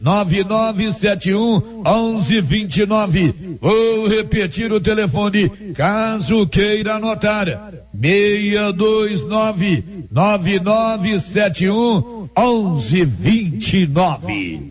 9971 1129. Vou repetir o telefone caso queira anotar. 629 9971 1129.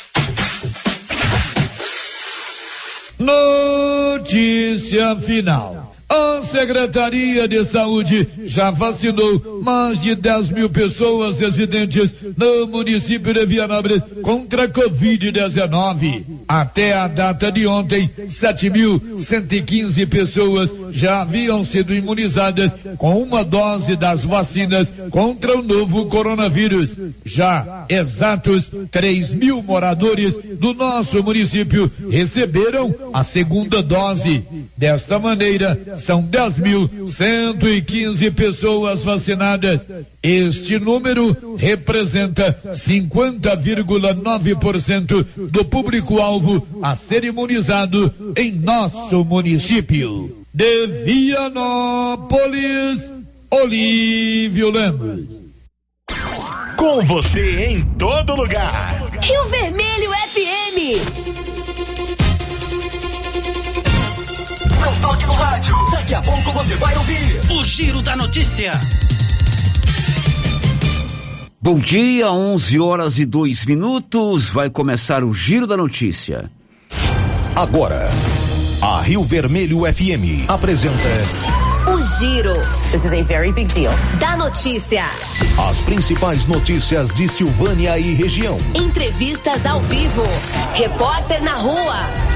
Notícia final. A Secretaria de Saúde já vacinou mais de 10 mil pessoas residentes no município de Vianópolis contra a Covid-19. Até a data de ontem, 7.115 pessoas já haviam sido imunizadas com uma dose das vacinas contra o novo coronavírus. Já exatos 3 mil moradores do nosso município receberam a segunda dose. Desta maneira, são 10.115 pessoas vacinadas. Este número representa 50,9% do público-alvo a ser imunizado em nosso município. De Vianópolis, Olívio Lemos. Com você em todo lugar. Rio Vermelho FM. Toque no rádio. Daqui a pouco você vai ouvir o Giro da Notícia. Bom dia, 11 horas e 2 minutos. Vai começar o Giro da Notícia. Agora, a Rio Vermelho FM apresenta O Giro. This is a very big deal. Da notícia. as principais notícias de Silvânia e região. Entrevistas ao vivo. Repórter na rua.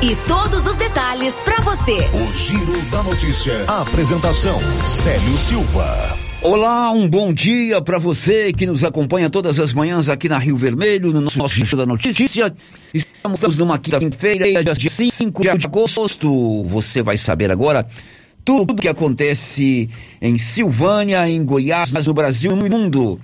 E todos os detalhes pra você. O Giro da Notícia. A apresentação: Célio Silva. Olá, um bom dia para você que nos acompanha todas as manhãs aqui na Rio Vermelho, no nosso Giro da Notícia. Estamos numa quinta-feira, dia 5 de agosto. Você vai saber agora tudo o que acontece em Silvânia, em Goiás, no Brasil e no mundo.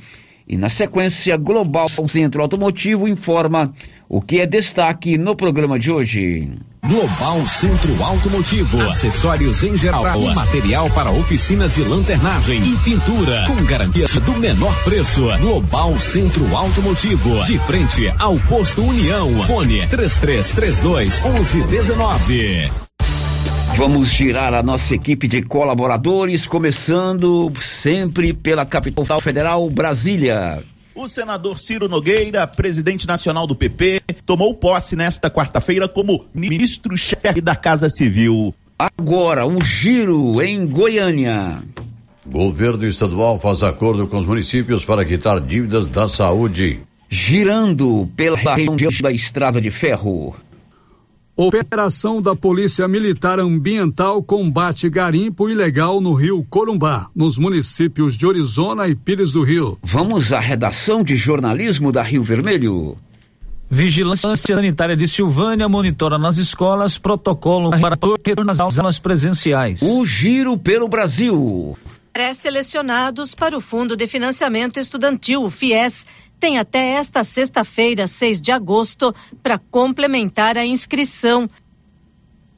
E na sequência, Global Centro Automotivo informa o que é destaque no programa de hoje. Global Centro Automotivo, acessórios em geral e material para oficinas de lanternagem e pintura, com garantia do menor preço. Global Centro Automotivo, de frente ao posto União. Fone 3332 1119. Vamos girar a nossa equipe de colaboradores, começando sempre pela capital federal, Brasília. O senador Ciro Nogueira, presidente nacional do PP, tomou posse nesta quarta-feira como ministro-chefe da Casa Civil. Agora, um giro em Goiânia. Governo estadual faz acordo com os municípios para quitar dívidas da saúde. Girando pela região da Estrada de Ferro. Operação da Polícia Militar Ambiental combate garimpo ilegal no Rio Corumbá, nos municípios de Orizona e Pires do Rio. Vamos à redação de jornalismo da Rio Vermelho. Vigilância Sanitária de Silvânia monitora nas escolas protocolo para retorno às aulas presenciais. O giro pelo Brasil. Pré-selecionados para o Fundo de Financiamento Estudantil, FIES, tem até esta sexta-feira, 6 de agosto, para complementar a inscrição.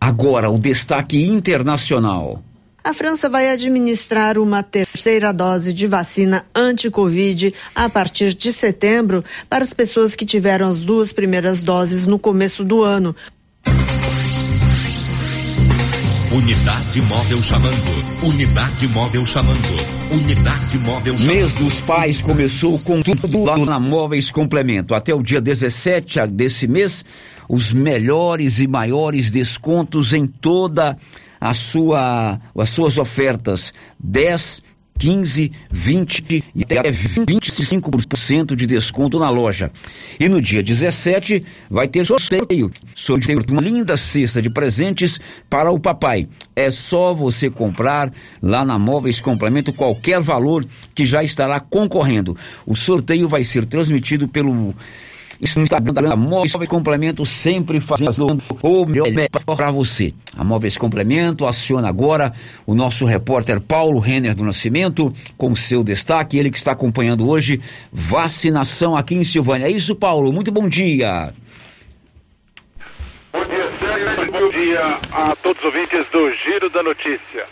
Agora o destaque internacional. A França vai administrar uma terceira dose de vacina anti-Covid a partir de setembro para as pessoas que tiveram as duas primeiras doses no começo do ano. Unidade móvel chamando. Unidade móvel chamando. Unidade móvel chamando. Mês dos Pais começou com tudo lá na Móveis Complemento. Até o dia 17 desse mês, os melhores e maiores descontos em toda a sua, as suas ofertas. 10 15, 20 e até 25% de desconto na loja. E no dia 17 vai ter sorteio. Sorteio de uma linda cesta de presentes para o papai. É só você comprar lá na Móveis Complemento qualquer valor que já estará concorrendo. O sorteio vai ser transmitido pelo Instagram da Móveis Complemento sempre fazendo o melhor para você. A Móveis Complemento aciona agora o nosso repórter Paulo Renner do Nascimento com seu destaque, ele que está acompanhando hoje vacinação aqui em Silvânia. É isso, Paulo. Muito bom dia. Bom dia, Sérgio. Bom dia a todos os ouvintes do Giro da Notícia.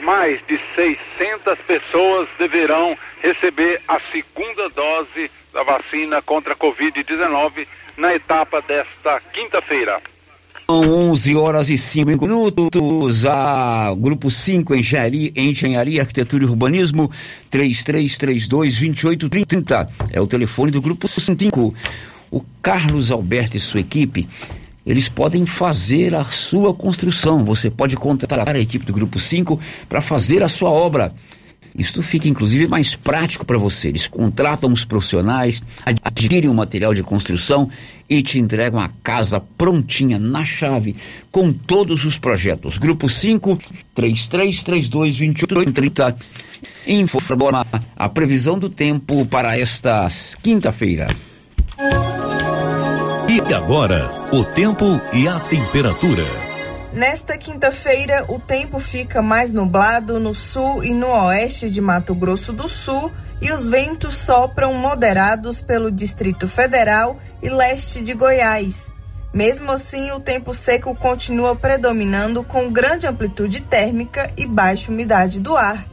Mais de 600 pessoas deverão receber a segunda dose da vacina contra a Covid-19 na etapa desta quinta-feira. São 11 horas e 5 minutos. A Grupo 5 Engenharia, Engenharia, Arquitetura e Urbanismo, 3332-2830. É o telefone do Grupo 5. O Carlos Alberto e sua equipe, eles podem fazer a sua construção. Você pode contratar a equipe do Grupo 5 para fazer a sua obra. Isso fica inclusive mais prático para você. Eles contratam os profissionais, adquirem o material de construção e te entregam a casa prontinha na chave com todos os projetos. Grupo 5 3332 2830 informa a previsão do tempo para esta quinta-feira. E agora, o tempo e a temperatura. Nesta quinta-feira, o tempo fica mais nublado no sul e no oeste de Mato Grosso do Sul e os ventos sopram moderados pelo Distrito Federal e leste de Goiás. Mesmo assim, o tempo seco continua predominando com grande amplitude térmica e baixa umidade do ar.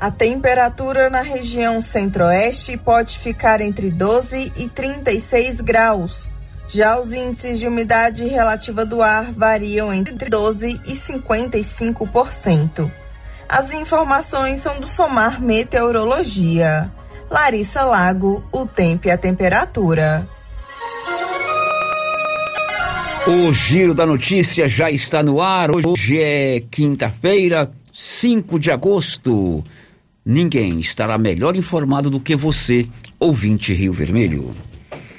A temperatura na região centro-oeste pode ficar entre 12 e 36 graus. Já os índices de umidade relativa do ar variam entre 12 e 55%. As informações são do Somar Meteorologia. Larissa Lago, o tempo e a temperatura. O Giro da Notícia já está no ar. Hoje é quinta-feira, 5 de agosto. Ninguém estará melhor informado do que você, ouvinte Rio Vermelho.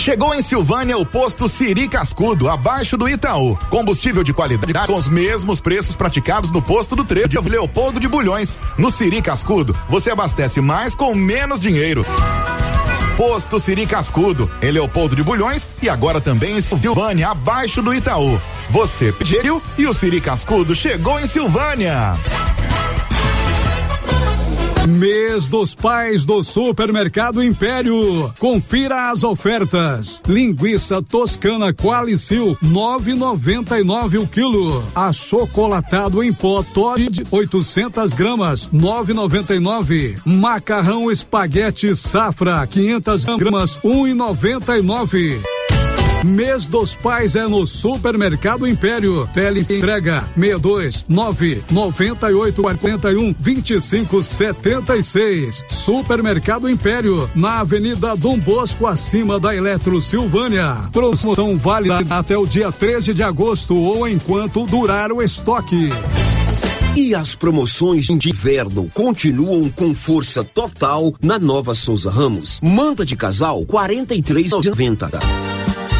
Chegou em Silvânia o posto Siri Cascudo, abaixo do Itaú. Combustível de qualidade com os mesmos preços praticados no posto do Trevo de Leopoldo de Bulhões. No Siri Cascudo, você abastece mais com menos dinheiro. Posto Siri Cascudo, em Leopoldo de Bulhões e agora também em Silvânia, abaixo do Itaú. Você pediu e o Siri Cascudo chegou em Silvânia. Mês dos Pais do Supermercado Império. Confira as ofertas. Linguiça toscana Qualicil 9,99 o quilo. Achocolatado em pó Todd 800 gramas 9,99. Macarrão espaguete Safra 500 gramas 1,99. Mês dos Pais é no Supermercado Império. Tele entrega 62 9 98 41 25 76. Supermercado Império, na Avenida Dom Bosco, acima da Eletro Silvânia. Promoção válida até o dia 13 de agosto ou enquanto durar o estoque. E as promoções de inverno continuam com força total na Nova Souza Ramos. Manta de casal 43,90.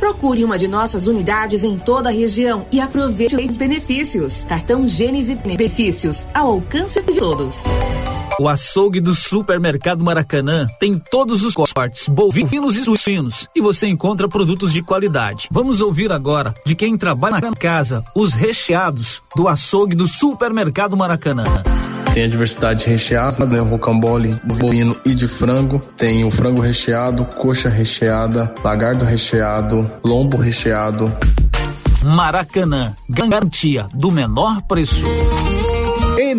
Procure uma de nossas unidades em toda a região e aproveite os benefícios. Cartão Gênese Benefícios, ao alcance de todos. O açougue do Supermercado Maracanã tem todos os cortes, bovinos e suínos, e você encontra produtos de qualidade. Vamos ouvir agora de quem trabalha na casa os recheados do açougue do Supermercado Maracanã. Tem a diversidade recheada, né? Rocambole, bovino e de frango. Tem o frango recheado, coxa recheada, lagardo recheado, lombo recheado. Maracanã, garantia do menor preço.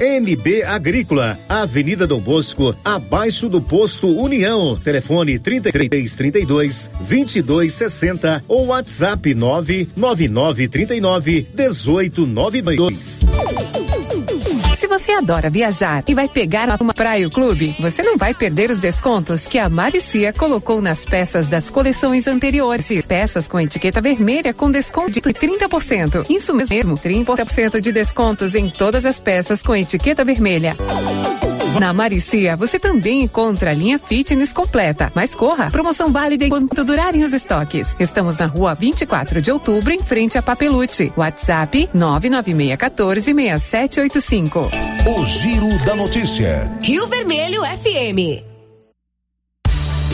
NB Agrícola, Avenida Dom Bosco, abaixo do posto União. Telefone 3332 2260 ou WhatsApp 99939 1892. Você adora viajar e vai pegar uma praia clube, você não vai perder os descontos que a Maricia colocou nas peças das coleções anteriores. Peças com etiqueta vermelha com desconto de 30%. Isso mesmo, 30% de descontos em todas as peças com etiqueta vermelha. Na Maricia, você também encontra a linha fitness completa. Mas corra, promoção válida enquanto durarem os estoques. Estamos na rua 24 de outubro, em frente a Papelute. WhatsApp 996146785. O Giro da Notícia. Rio Vermelho FM.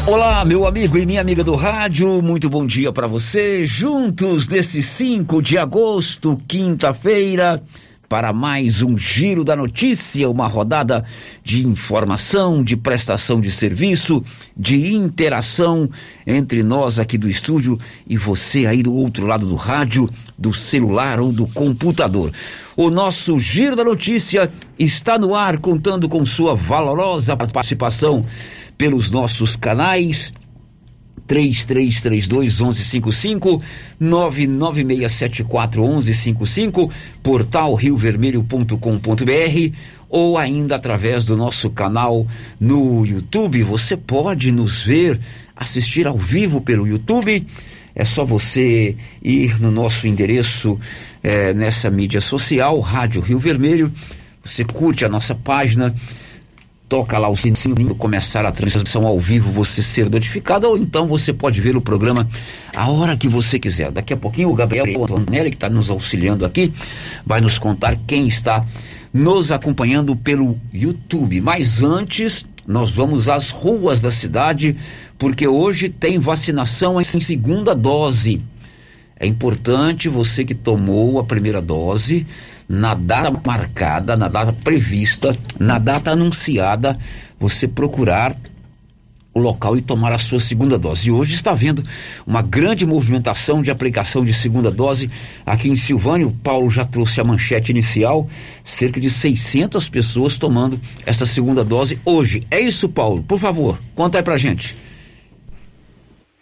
Olá, meu amigo e minha amiga do rádio, muito bom dia para você. Juntos nesse 5 de agosto, quinta-feira, para mais um Giro da Notícia, uma rodada de informação, de prestação de serviço, de interação entre nós aqui do estúdio e você aí do outro lado do rádio, do celular ou do computador. O nosso Giro da Notícia está no ar, contando com sua valorosa participação pelos nossos canais 3332 1155 99674 1155 portal riovermelho.com.br ou ainda através do nosso canal no YouTube. Você pode nos ver, assistir ao vivo pelo YouTube. É só você ir no nosso endereço eh, nessa mídia social, Rádio Rio Vermelho. Você curte a nossa página toca lá o sininho, começar a transmissão ao vivo, você ser notificado, ou então você pode ver o programa a hora que você quiser. Daqui a pouquinho o Gabriel Antonelli, que está nos auxiliando aqui, vai nos contar quem está nos acompanhando pelo YouTube. Mas antes, nós vamos às ruas da cidade, porque hoje tem vacinação em segunda dose. É importante você que tomou a primeira dose, na data marcada, na data prevista, na data anunciada, você procurar o local e tomar a sua segunda dose. E hoje está havendo uma grande movimentação de aplicação de segunda dose aqui em Silvânia. O Paulo já trouxe a manchete inicial, cerca de 600 pessoas tomando essa segunda dose hoje. É isso, Paulo? Por favor, conta aí pra gente.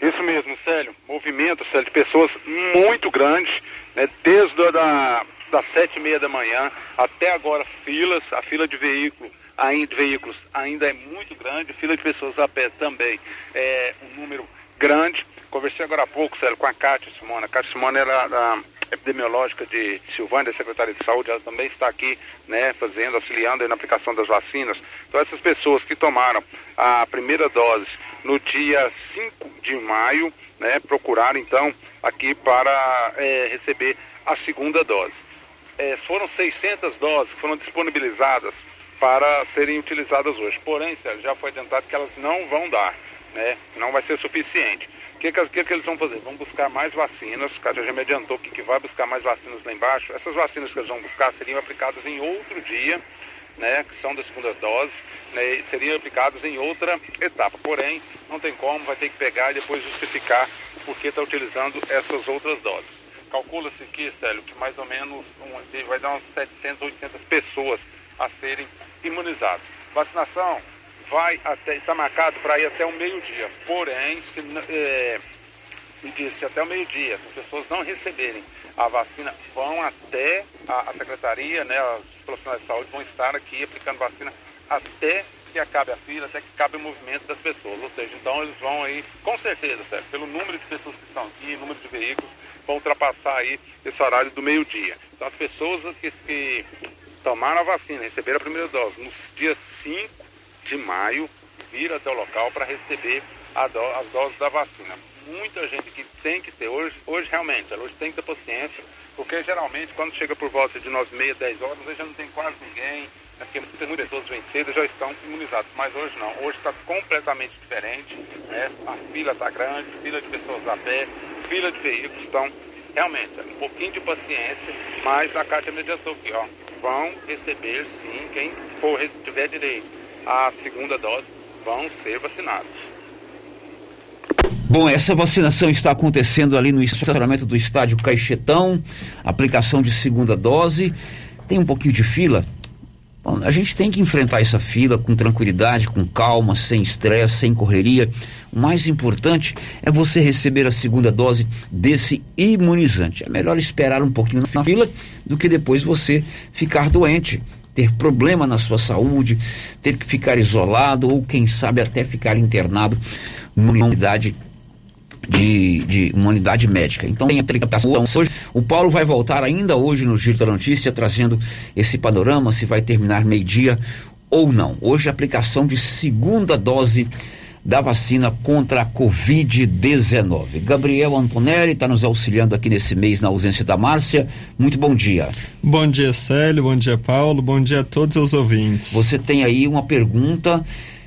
Isso mesmo, Célio. Movimento, Célio, de pessoas muito grande, né? Desde a da, das sete e meia da manhã até agora filas, a fila de veículo, ainda, veículos ainda é muito grande, fila de pessoas a pé também é um número grande. Conversei agora há pouco, Célio, com a Cátia Simona. A Cátia Simona era da epidemiológica de Silvânia, da Secretaria de Saúde, ela também está aqui, né, fazendo, auxiliando na aplicação das vacinas. Então essas pessoas que tomaram a primeira dose no dia 5 de maio, né, procuraram então aqui para é, receber a segunda dose é, foram 600 doses que foram disponibilizadas para serem utilizadas hoje. Porém, Sérgio, já foi adiantado que elas não vão dar, né? Não vai ser suficiente. O que, que, que, eles vão fazer? Vão buscar mais vacinas, o Cátia já me adiantou que, que vai buscar mais vacinas lá embaixo. Essas vacinas que eles vão buscar seriam aplicadas em outro dia, né, que são da segunda dose, né, seriam aplicadas em outra etapa. Porém, não tem como, vai ter que pegar e depois justificar por que está utilizando essas outras doses. Calcula-se aqui, Célio, que mais ou menos um, vai dar umas 700, 800 pessoas a serem imunizadas. Vacinação vai até, está marcado para ir até o meio-dia. Porém, se, é, me disse até o meio-dia, se as pessoas não receberem a vacina, vão até a, a secretaria, né, os profissionais de saúde vão estar aqui aplicando vacina até que acabe a fila, até que acabe o movimento das pessoas. Ou seja, então eles vão aí, com certeza, certo, pelo número de pessoas que estão aqui, número de veículos, vão ultrapassar aí esse horário do meio-dia. Então as pessoas que, que tomaram a vacina, receberam a primeira dose, nos dias 5 de maio, vir até o local para receber do, as doses da vacina. Muita gente que tem que ter, hoje, hoje realmente, hoje tem que ter paciência, porque geralmente quando chega por volta de 9 e meia, 10 horas, hoje já não tem quase ninguém, né, porque muitas, pessoas cedo já estão imunizadas, mas hoje não, hoje está completamente diferente, né? a fila está grande, fila de pessoas a pé, fila de veículos, então realmente, um pouquinho de paciência, mas a Caixa mediação aqui, ó, vão receber sim, quem for tiver direito à segunda dose, vão ser vacinados. Bom, essa vacinação está acontecendo ali no estacionamento do estádio Caixetão, aplicação de segunda dose. Tem um pouquinho de fila. Bom, a gente tem que enfrentar essa fila com tranquilidade, com calma, sem estresse, sem correria. O mais importante é você receber a segunda dose desse imunizante. É melhor esperar um pouquinho na fila do que depois você ficar doente ter problema na sua saúde, ter que ficar isolado ou, quem sabe, até ficar internado numa unidade de, de uma unidade médica. Então tem aplicação hoje. O Paulo vai voltar ainda hoje no Giro da Notícia trazendo esse panorama, se vai terminar meio-dia ou não. Hoje a aplicação de segunda dose da vacina contra a Covid-19. Gabriel Antonelli está nos auxiliando aqui nesse mês na ausência da Márcia. Muito bom dia. Bom dia, Célio. Bom dia, Paulo. Bom dia a todos os ouvintes. Você tem aí uma pergunta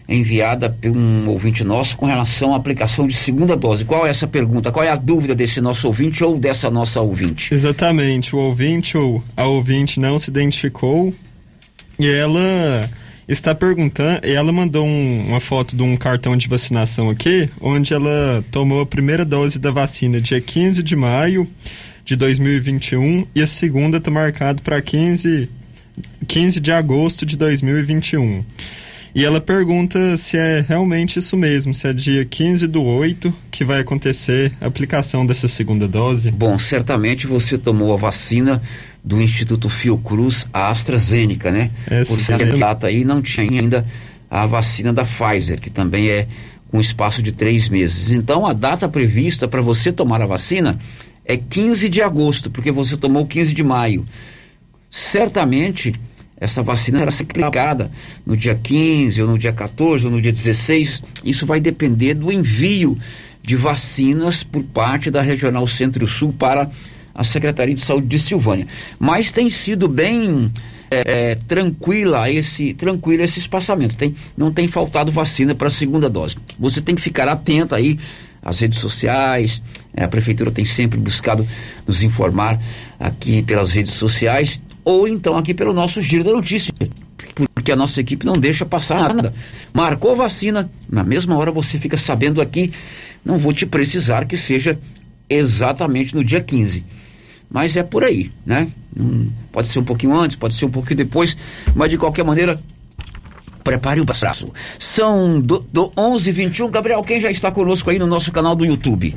enviada por um ouvinte nosso com relação à aplicação de segunda dose. Qual é essa pergunta? Qual é a dúvida desse nosso ouvinte ou dessa nossa ouvinte? Exatamente. O ouvinte ou a ouvinte não se identificou e ela está perguntando, ela mandou um, uma foto de um cartão de vacinação aqui, onde ela tomou a primeira dose da vacina dia 15 de maio de 2021 e a segunda está marcada para 15, 15 de agosto de 2021. E ela pergunta se é realmente isso mesmo, se é dia 15 do 8 que vai acontecer a aplicação dessa segunda dose. Bom, certamente você tomou a vacina do Instituto Fiocruz, a AstraZeneca, né? É, Por essa data aí não tinha ainda a vacina da Pfizer, que também é com espaço de três meses. Então a data prevista para você tomar a vacina é 15 de agosto, porque você tomou 15 de maio. Certamente essa vacina será aplicada no dia 15, ou no dia 14, ou no dia 16. Isso vai depender do envio de vacinas por parte da Regional Centro-Sul para a Secretaria de Saúde de Silvânia. Mas tem sido bem é, é, tranquila esse tranquilo esse espaçamento. Tem, não tem faltado vacina para a segunda dose. Você tem que ficar atento aí às redes sociais. É, a prefeitura tem sempre buscado nos informar aqui pelas redes sociais ou então aqui pelo nosso giro da notícia, porque a nossa equipe não deixa passar nada. Marcou vacina, na mesma hora você fica sabendo aqui, não vou te precisar que seja exatamente no dia 15. Mas é por aí, né? Hum, pode ser um pouquinho antes, pode ser um pouquinho depois, mas de qualquer maneira, prepare o braço. São do, do 11 21 Gabriel, quem já está conosco aí no nosso canal do YouTube?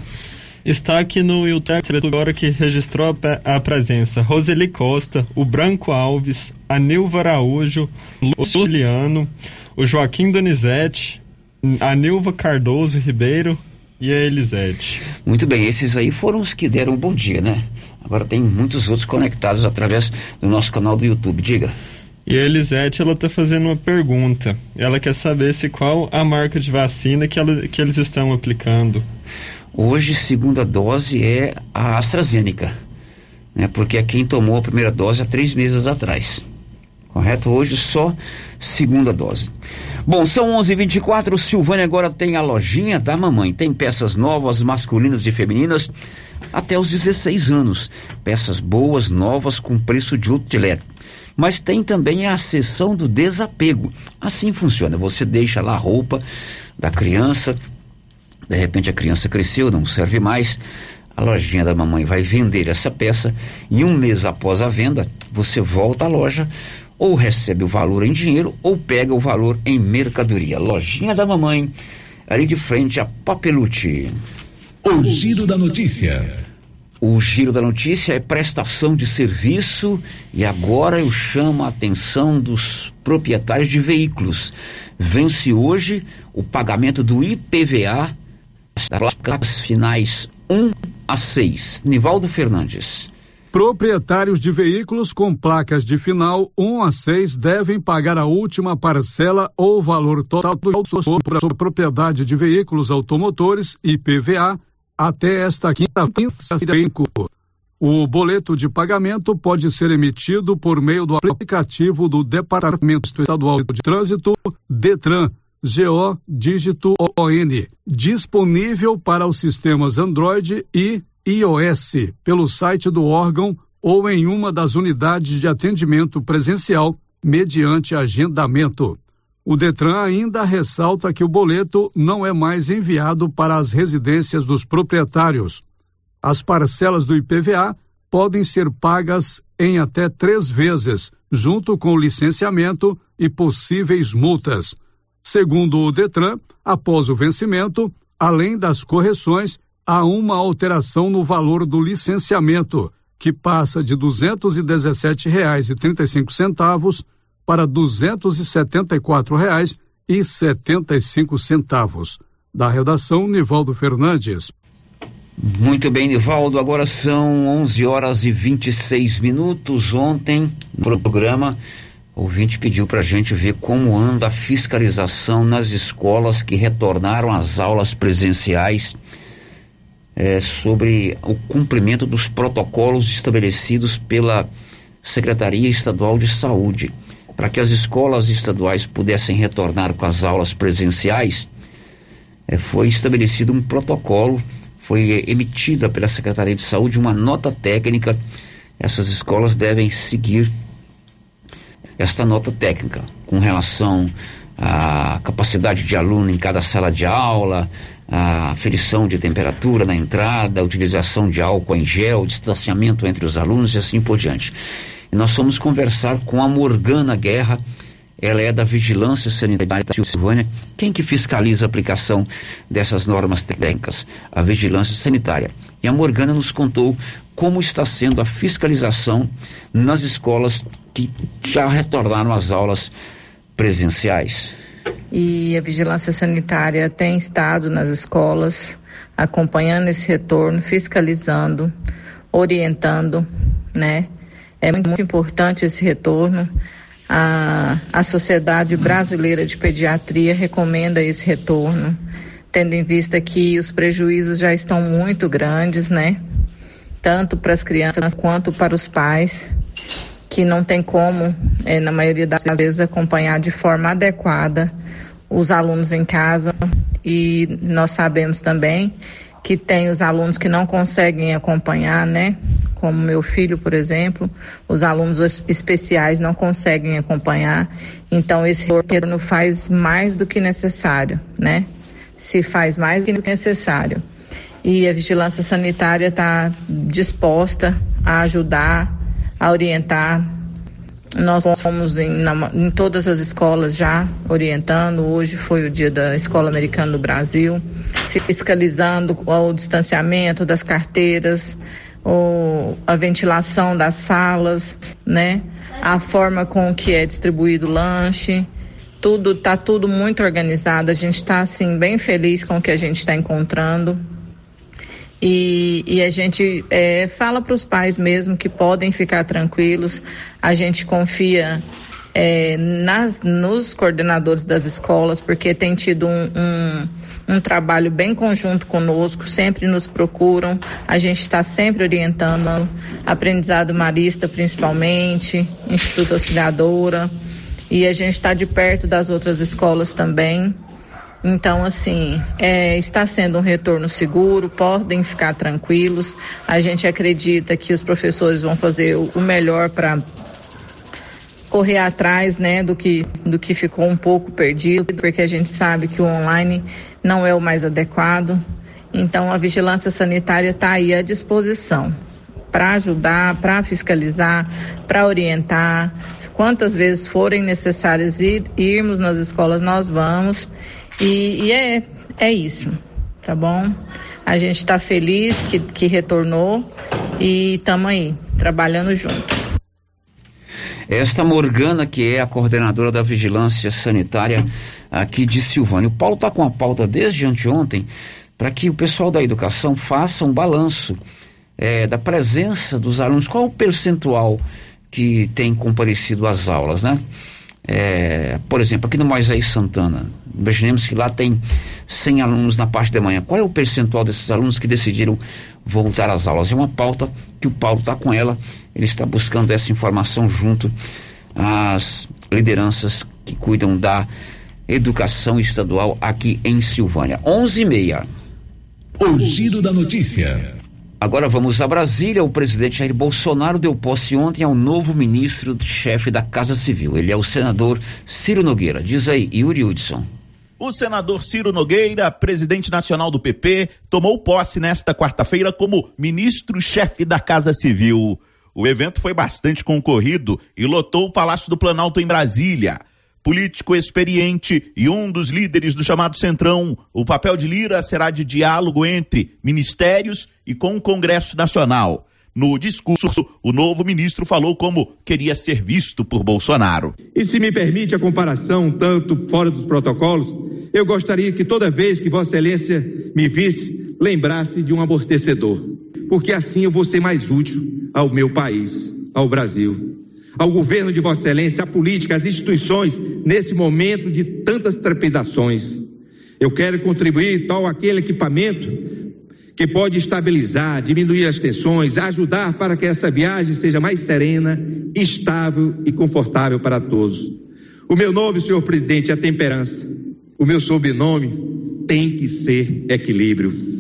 Está aqui no YouTube agora que registrou a, a, presença Roseli Costa, o Branco Alves, a Nilva Araújo, o Juliano, o Joaquim Donizete, a Nilva Cardoso Ribeiro e a Elisete. Muito bem, esses aí foram os que deram um bom dia, né? Agora tem muitos outros conectados através do nosso canal do YouTube. Diga. E a Elisete, ela está fazendo uma pergunta. Ela quer saber se qual a marca de vacina que, ela, que eles estão aplicando. Hoje, segunda dose é a AstraZeneca, né? Porque é quem tomou a primeira dose há três meses atrás. Correto? Hoje só segunda dose. Bom, são 11:24. Silvânia agora tem a lojinha da mamãe. Tem peças novas, masculinas e femininas, até os 16 anos. Peças boas, novas, com preço de outlet. Mas tem também a seção do desapego. Assim funciona. Você deixa lá a roupa da criança, de repente a criança cresceu, não serve mais. A lojinha da mamãe vai vender essa peça e um mês após a venda, você volta à loja, ou recebe o valor em dinheiro ou pega o valor em mercadoria. Lojinha da mamãe, ali de frente a Papelute. O giro da notícia. O giro da notícia é prestação de serviço e agora eu chamo a atenção dos proprietários de veículos. Vence hoje o pagamento do IPVA placas finais 1 a 6. Nivaldo Fernandes. Proprietários de veículos com placas de final 1 a 6 devem pagar a última parcela ou valor total do sobre a propriedade de veículos automotores IPVA até esta quinta-feira. O boleto de pagamento pode ser emitido por meio do aplicativo do Departamento Estadual de Trânsito, DETRAN, GO dígito ON, disponível para os sistemas Android e iOS pelo site do órgão ou em uma das unidades de atendimento presencial mediante agendamento. O Detran ainda ressalta que o boleto não é mais enviado para as residências dos proprietários. As parcelas do IPVA podem ser pagas em até três vezes, junto com licenciamento e possíveis multas. Segundo o Detran, após o vencimento, além das correções, há uma alteração no valor do licenciamento, que passa de R$ 217,35 para R$ 274,75. Da redação, Nivaldo Fernandes. Muito bem, Nivaldo. Agora são 11 horas e 26 minutos. Ontem, no programa, ouvinte pediu para a gente ver como anda a fiscalização nas escolas que retornaram às aulas presenciais é, sobre o cumprimento dos protocolos estabelecidos pela Secretaria Estadual de Saúde. Para que as escolas estaduais pudessem retornar com as aulas presenciais, é, foi estabelecido um protocolo foi emitida pela Secretaria de Saúde uma nota técnica. Essas escolas devem seguir esta nota técnica com relação à capacidade de aluno em cada sala de aula, a aferição de temperatura na entrada, a utilização de álcool em gel, distanciamento entre os alunos e assim por diante. E nós fomos conversar com a Morgana Guerra, ela é da Vigilância Sanitária da Silvânia. Quem que fiscaliza a aplicação dessas normas técnicas? A Vigilância Sanitária. E a Morgana nos contou como está sendo a fiscalização nas escolas que já retornaram às aulas presenciais. E a Vigilância Sanitária tem estado nas escolas acompanhando esse retorno, fiscalizando, orientando, né? É muito importante esse retorno a, a Sociedade Brasileira de Pediatria recomenda esse retorno, tendo em vista que os prejuízos já estão muito grandes, né? Tanto para as crianças quanto para os pais, que não tem como, é, na maioria das vezes, acompanhar de forma adequada os alunos em casa. E nós sabemos também que tem os alunos que não conseguem acompanhar, né? como meu filho, por exemplo, os alunos especiais não conseguem acompanhar. Então, esse retorno faz mais do que necessário, né? Se faz mais do que necessário. E a vigilância sanitária está disposta a ajudar, a orientar. Nós fomos em, na, em todas as escolas já orientando. Hoje foi o dia da Escola Americana do Brasil, fiscalizando o distanciamento das carteiras, o, a ventilação das salas, né? A forma com que é distribuído o lanche, tudo tá tudo muito organizado. A gente está assim bem feliz com o que a gente está encontrando. E, e, a gente é, fala para os pais mesmo que podem ficar tranquilos. A gente confia é, nas, nos coordenadores das escolas, porque tem tido um, um um trabalho bem conjunto conosco, sempre nos procuram, a gente está sempre orientando, aprendizado marista principalmente, Instituto Auxiliadora, e a gente está de perto das outras escolas também. Então, assim, é, está sendo um retorno seguro, podem ficar tranquilos. A gente acredita que os professores vão fazer o, melhor para correr atrás, né, do que, do que ficou um pouco perdido, porque a gente sabe que o online não é o mais adequado. Então, a vigilância sanitária está aí à disposição para ajudar, para fiscalizar, para orientar. Quantas vezes forem necessárias ir, irmos nas escolas, nós vamos. E, e é, é isso, tá bom? A gente está feliz que, que retornou e estamos aí, trabalhando junto. Esta Morgana, que é a coordenadora da Vigilância Sanitária aqui de Silvânia. O Paulo está com a pauta desde anteontem para que o pessoal da educação faça um balanço é, da presença dos alunos. Qual o percentual que tem comparecido às aulas, né? É, por exemplo, aqui no Moisés Santana, imaginemos que lá tem 100 alunos na parte da manhã. Qual é o percentual desses alunos que decidiram voltar às aulas? É uma pauta que o Paulo está com ela, ele está buscando essa informação junto às lideranças que cuidam da educação estadual aqui em Silvânia. 11 e meia. O giro da notícia. Agora vamos a Brasília. O presidente Jair Bolsonaro deu posse ontem ao novo ministro-chefe da Casa Civil. Ele é o senador Ciro Nogueira. Diz aí, Yuri Hudson. O senador Ciro Nogueira, presidente nacional do PP, tomou posse nesta quarta-feira como ministro-chefe da Casa Civil. O evento foi bastante concorrido e lotou o Palácio do Planalto em Brasília político experiente e um dos líderes do chamado Centrão. O papel de Lira será de diálogo entre ministérios e com o Congresso Nacional. No discurso, o novo ministro falou como queria ser visto por Bolsonaro. E se me permite a comparação, tanto fora dos protocolos, eu gostaria que toda vez que Vossa Excelência me visse, lembrasse de um amortecedor, porque assim eu vou ser mais útil ao meu país, ao Brasil ao governo de Vossa Excelência, à política, às instituições, nesse momento de tantas trepidações. Eu quero contribuir tal aquele equipamento que pode estabilizar, diminuir as tensões, ajudar para que essa viagem seja mais serena, estável e confortável para todos. O meu nome, senhor presidente, é temperança. O meu sobrenome tem que ser equilíbrio.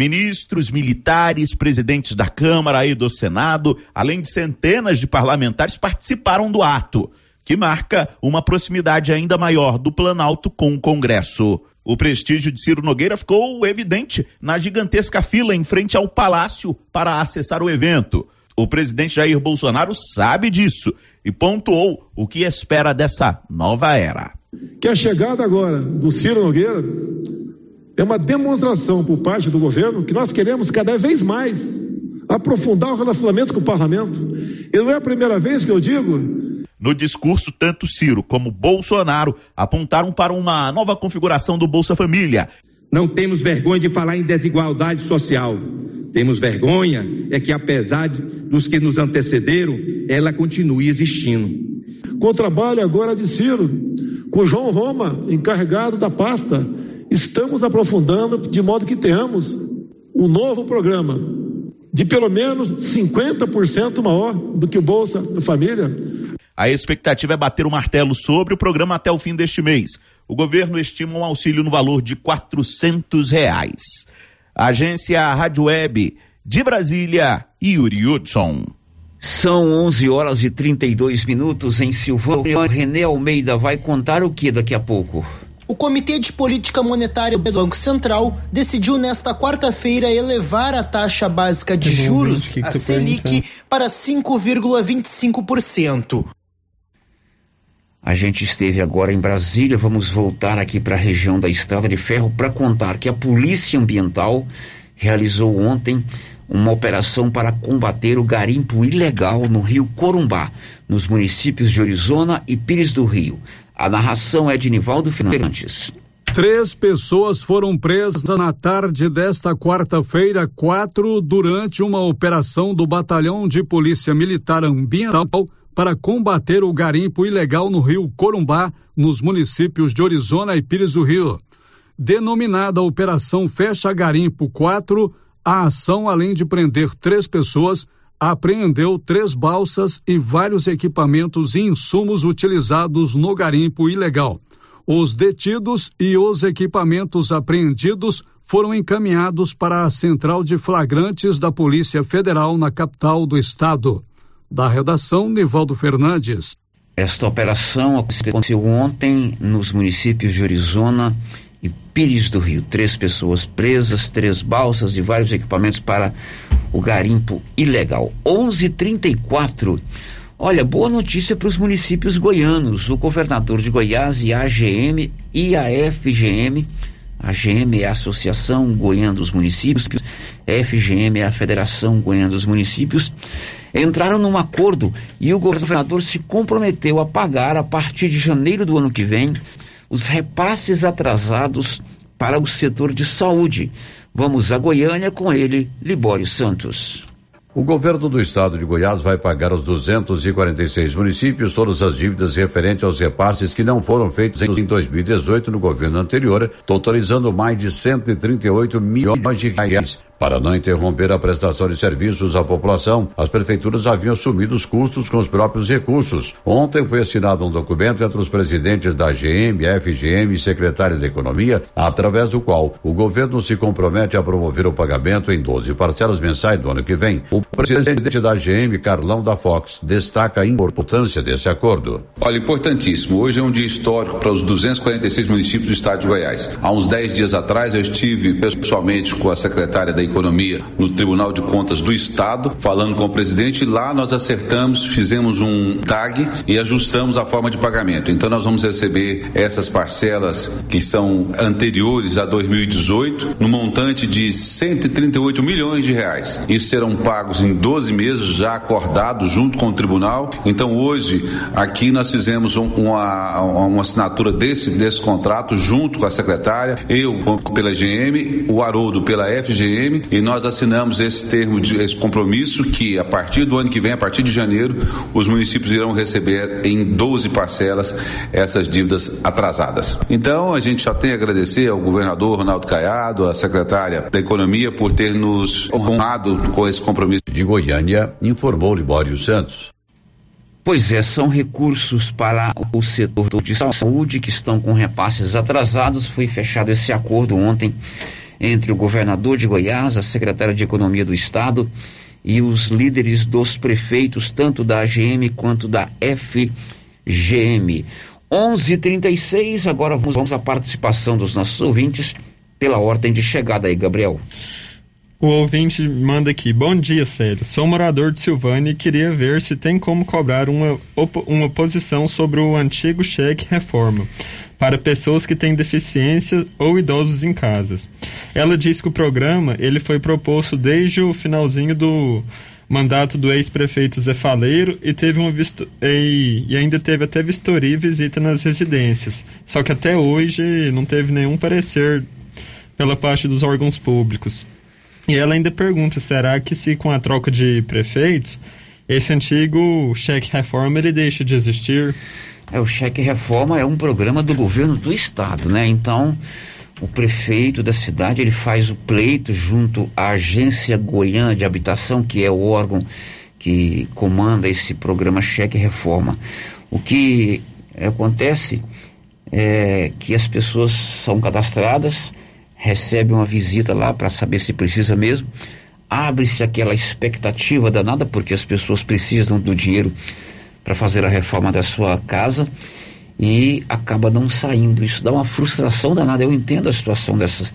Ministros, militares, presidentes da Câmara e do Senado, além de centenas de parlamentares, participaram do ato, que marca uma proximidade ainda maior do Planalto com o Congresso. O prestígio de Ciro Nogueira ficou evidente na gigantesca fila em frente ao palácio para acessar o evento. O presidente Jair Bolsonaro sabe disso e pontuou o que espera dessa nova era. Que a chegada agora do Ciro Nogueira é uma demonstração por parte do governo que nós queremos cada vez mais aprofundar o relacionamento com o parlamento. E não é a primeira vez que eu digo. No discurso, tanto Ciro como Bolsonaro apontaram para uma nova configuração do Bolsa Família. Não temos vergonha de falar em desigualdade social. Temos vergonha é que, apesar dos que nos antecederam, ela continue existindo. Com o trabalho agora de Ciro, com João Roma, encarregado da pasta, estamos aprofundando de modo que tenhamos um novo programa de pelo menos 50% maior do que o Bolsa Família. A expectativa é bater o martelo sobre o programa até o fim deste mês. O governo estima um auxílio no valor de quatrocentos reais. Agência Rádio Web de Brasília, Yuri Hudson. São 11 horas e 32 minutos em Silvânia. René Almeida vai contar o que daqui a pouco? O Comitê de Política Monetária do Banco Central decidiu nesta quarta-feira elevar a taxa básica de juros, a Selic, para 5,25%. A gente esteve agora em Brasília, vamos voltar aqui para a região da Estrada de Ferro para contar que a Polícia Ambiental realizou ontem uma operação para combater o garimpo ilegal no rio Corumbá, nos municípios de Orizona e Pires do Rio. A narração é de Nivaldo Fernandes. Três pessoas foram presas na tarde desta quarta-feira, quatro durante uma operação do Batalhão de Polícia Militar Ambiental para combater o garimpo ilegal no rio Corumbá, nos municípios de Orizona e Pires do Rio. Denominada Operação Fecha Garimpo 4, a ação, além de prender três pessoas, apreendeu três balsas e vários equipamentos e insumos utilizados no garimpo ilegal. Os detidos e os equipamentos apreendidos foram encaminhados para a Central de Flagrantes da Polícia Federal na capital do estado. Da redação, Nivaldo Fernandes. Esta operação aconteceu ontem nos municípios de Arizona e Pires do Rio. Três pessoas presas, três balsas e vários equipamentos para o garimpo ilegal. 11:34. Olha, boa notícia para os municípios goianos. O governador de Goiás e a AGM e a FGM, a AGM é a Associação Goiana dos Municípios, a FGM é a Federação Goiana dos Municípios, entraram num acordo e o governador se comprometeu a pagar a partir de janeiro do ano que vem os repasses atrasados para o setor de saúde. Vamos a Goiânia com ele, Libório Santos. O governo do estado de Goiás vai pagar aos 246 municípios todas as dívidas referentes aos repasses que não foram feitos em 2018 no governo anterior, totalizando mais de 138 milhões de reais. Para não interromper a prestação de serviços à população, as prefeituras haviam assumido os custos com os próprios recursos. Ontem foi assinado um documento entre os presidentes da GM, FGM e secretário da Economia, através do qual o governo se compromete a promover o pagamento em 12 parcelas mensais do ano que vem. O presidente da GM, Carlão da Fox, destaca a importância desse acordo. Olha, importantíssimo. Hoje é um dia histórico para os 246 municípios do estado de Goiás. Há uns 10 dias atrás eu estive pessoalmente com a secretária da Economia no Tribunal de Contas do Estado, falando com o presidente. Lá nós acertamos, fizemos um tag e ajustamos a forma de pagamento. Então nós vamos receber essas parcelas que estão anteriores a 2018 no montante de 138 milhões de reais. Isso serão pagos em 12 meses, já acordados junto com o tribunal. Então hoje aqui nós fizemos um, uma, uma assinatura desse, desse contrato junto com a secretária, eu pela GM, o Haroldo pela FGM e nós assinamos esse termo, de, esse compromisso que a partir do ano que vem, a partir de janeiro, os municípios irão receber em 12 parcelas essas dívidas atrasadas. Então a gente só tem a agradecer ao governador Ronaldo Caiado, à secretária da Economia por ter nos honrado com esse compromisso. De Goiânia, informou Libório Santos. Pois é, são recursos para o setor de saúde que estão com repasses atrasados. Foi fechado esse acordo ontem entre o governador de Goiás, a secretária de Economia do Estado e os líderes dos prefeitos, tanto da AGM quanto da FGM. 11:36 agora vamos à participação dos nossos ouvintes pela ordem de chegada aí, Gabriel. O ouvinte manda aqui: Bom dia, Célio. Sou morador de Silvânia e queria ver se tem como cobrar uma, uma posição sobre o antigo cheque reforma para pessoas que têm deficiência ou idosos em casas. Ela diz que o programa ele foi proposto desde o finalzinho do mandato do ex-prefeito Zé Faleiro e teve uma visto e, e, ainda teve até vistoria e visita nas residências. Só que até hoje não teve nenhum parecer pela parte dos órgãos públicos. E ela ainda pergunta, será que se com a troca de prefeitos, esse antigo cheque reforma ele deixa de existir? É, o cheque reforma é um programa do governo do estado, né? Então, o prefeito da cidade, ele faz o pleito junto à Agência Goiana de Habitação, que é o órgão que comanda esse programa cheque reforma. O que acontece é que as pessoas são cadastradas, recebem uma visita lá para saber se precisa mesmo, abre-se aquela expectativa danada, porque as pessoas precisam do dinheiro para fazer a reforma da sua casa e acaba não saindo. Isso dá uma frustração danada. Eu entendo a situação dessa,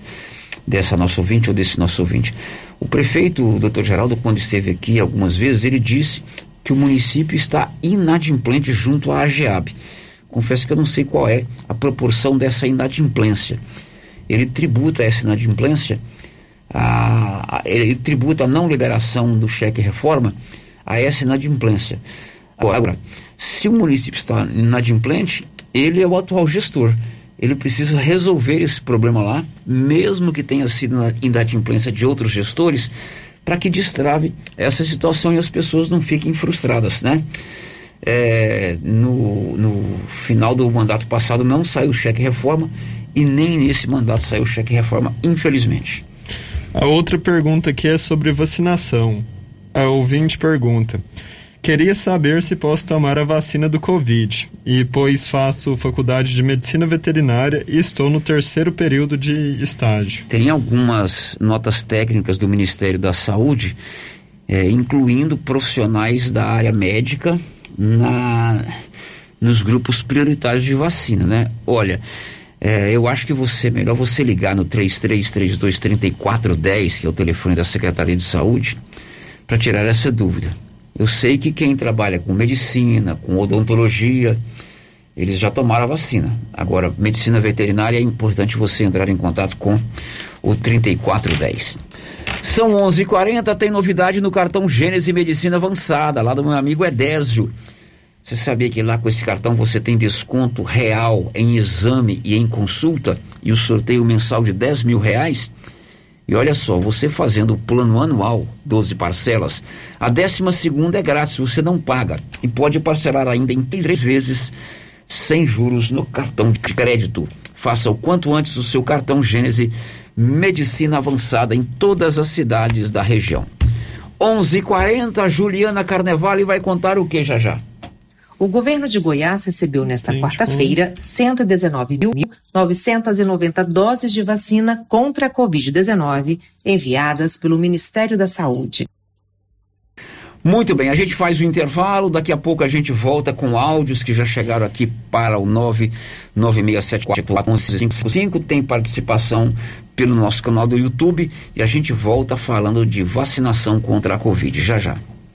dessa nossa ouvinte ou desse nosso ouvinte. O prefeito, o doutor Geraldo, quando esteve aqui algumas vezes, ele disse que o município está inadimplente junto à AGEAB. Confesso que eu não sei qual é a proporção dessa inadimplência. Ele tributa essa inadimplência, a, a, ele tributa a não liberação do cheque reforma a essa inadimplência. Agora, se o município está inadimplente, ele é o atual gestor. Ele precisa resolver esse problema lá, mesmo que tenha sido na inadimplência de outros gestores, para que destrave essa situação e as pessoas não fiquem frustradas, né? É, no, no final do mandato passado não saiu o cheque reforma e nem nesse mandato saiu o cheque reforma, infelizmente. A outra pergunta aqui é sobre vacinação. A ouvinte pergunta: Queria saber se posso tomar a vacina do Covid, e pois faço faculdade de medicina veterinária e estou no terceiro período de estágio. Tem algumas notas técnicas do Ministério da Saúde, é, incluindo profissionais da área médica na, nos grupos prioritários de vacina, né? Olha, é, eu acho que você, melhor você ligar no 3332 3410, que é o telefone da Secretaria de Saúde, para tirar essa dúvida eu sei que quem trabalha com medicina, com odontologia, eles já tomaram a vacina. Agora, medicina veterinária é importante você entrar em contato com o 3410. São 11:40 tem novidade no cartão Gênese Medicina Avançada, lá do meu amigo Edésio. Você sabia que lá com esse cartão você tem desconto real em exame e em consulta e o sorteio mensal de 10 mil reais? E olha só, você fazendo o plano anual, 12 parcelas, a décima segunda é grátis, você não paga e pode parcelar ainda em três vezes sem juros no cartão de crédito. Faça o quanto antes o seu cartão Gênese Medicina Avançada em todas as cidades da região. 11:40 Juliana Carnevale vai contar o que já já. O governo de Goiás recebeu nesta quarta-feira 119.990 doses de vacina contra a Covid-19 enviadas pelo Ministério da Saúde. Muito bem, a gente faz o intervalo, daqui a pouco a gente volta com áudios que já chegaram aqui para o 996741155, tem participação pelo nosso canal do YouTube e a gente volta falando de vacinação contra a Covid, já já.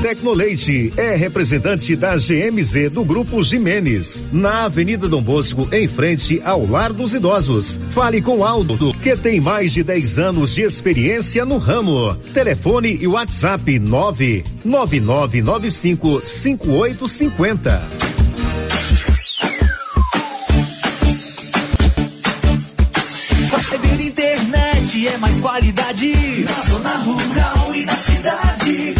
Tecnoleite é representante da GMZ do Grupo Jimenez, na Avenida Dom Bosco, em frente ao Lar dos Idosos. Fale com Aldo, que tem mais de 10 anos de experiência no ramo. Telefone e WhatsApp 99995 5850. Receber internet é mais qualidade na zona rural e na cidade.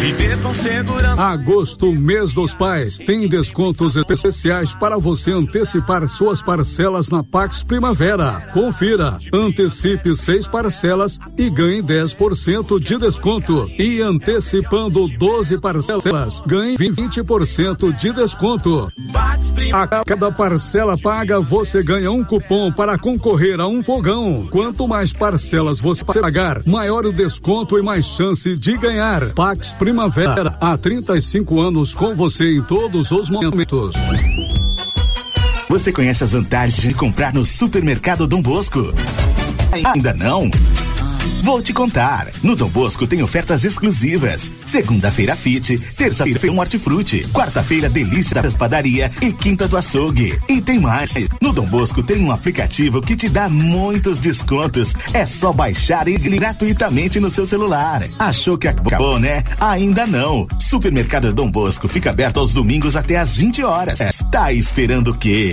Viver com segurança. Agosto, mês dos pais, tem descontos especiais para você antecipar suas parcelas na Pax Primavera. Confira, antecipe seis parcelas e ganhe 10% de desconto. E antecipando 12 parcelas, ganhe 20% de desconto. A cada parcela paga, você ganha um cupom para concorrer a um fogão. Quanto mais parcelas você pagar, maior o desconto e mais chance de ganhar. Pax Primavera, há 35 anos com você em todos os momentos. Você conhece as vantagens de comprar no supermercado Dom Bosco? Ainda não? Vou te contar. No Dom Bosco tem ofertas exclusivas. Segunda-feira Fit, terça-feira um hortifruti, quarta-feira Delícia da Padaria e quinta do açougue. E tem mais. No Dom Bosco tem um aplicativo que te dá muitos descontos. É só baixar e gratuitamente no seu celular. Achou que acabou, né? Ainda não. Supermercado Dom Bosco fica aberto aos domingos até às 20 horas. Tá esperando o quê?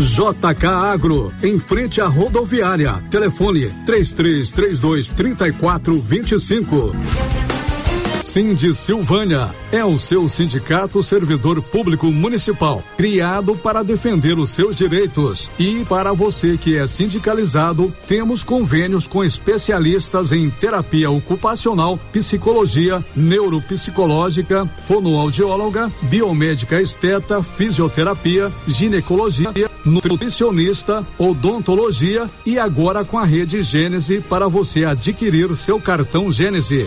JK Agro, em frente à rodoviária. Telefone 3332 3425. Cindy Silvânia é o seu sindicato servidor público municipal, criado para defender os seus direitos. E para você que é sindicalizado, temos convênios com especialistas em terapia ocupacional, psicologia, neuropsicológica, fonoaudióloga, biomédica esteta, fisioterapia, ginecologia, nutricionista, odontologia e agora com a rede Gênese para você adquirir seu cartão Gênese.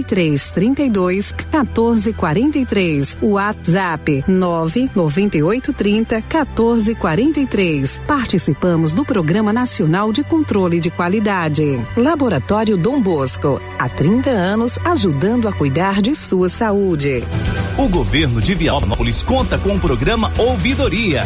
32 14 43. WhatsApp 99830 1443. Participamos do Programa Nacional de Controle de Qualidade. Laboratório Dom Bosco, há 30 anos ajudando a cuidar de sua saúde. O governo de Vianópolis conta com o programa Ouvidoria.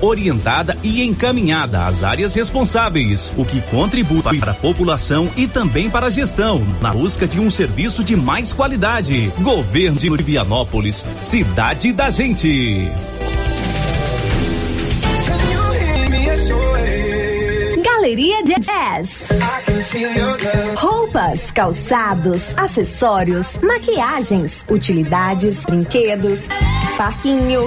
orientada e encaminhada às áreas responsáveis, o que contribui para a população e também para a gestão, na busca de um serviço de mais qualidade. Governo de Vianópolis, cidade da gente. Galeria Jazz. Roupas, calçados, acessórios, maquiagens, utilidades, brinquedos, parquinho.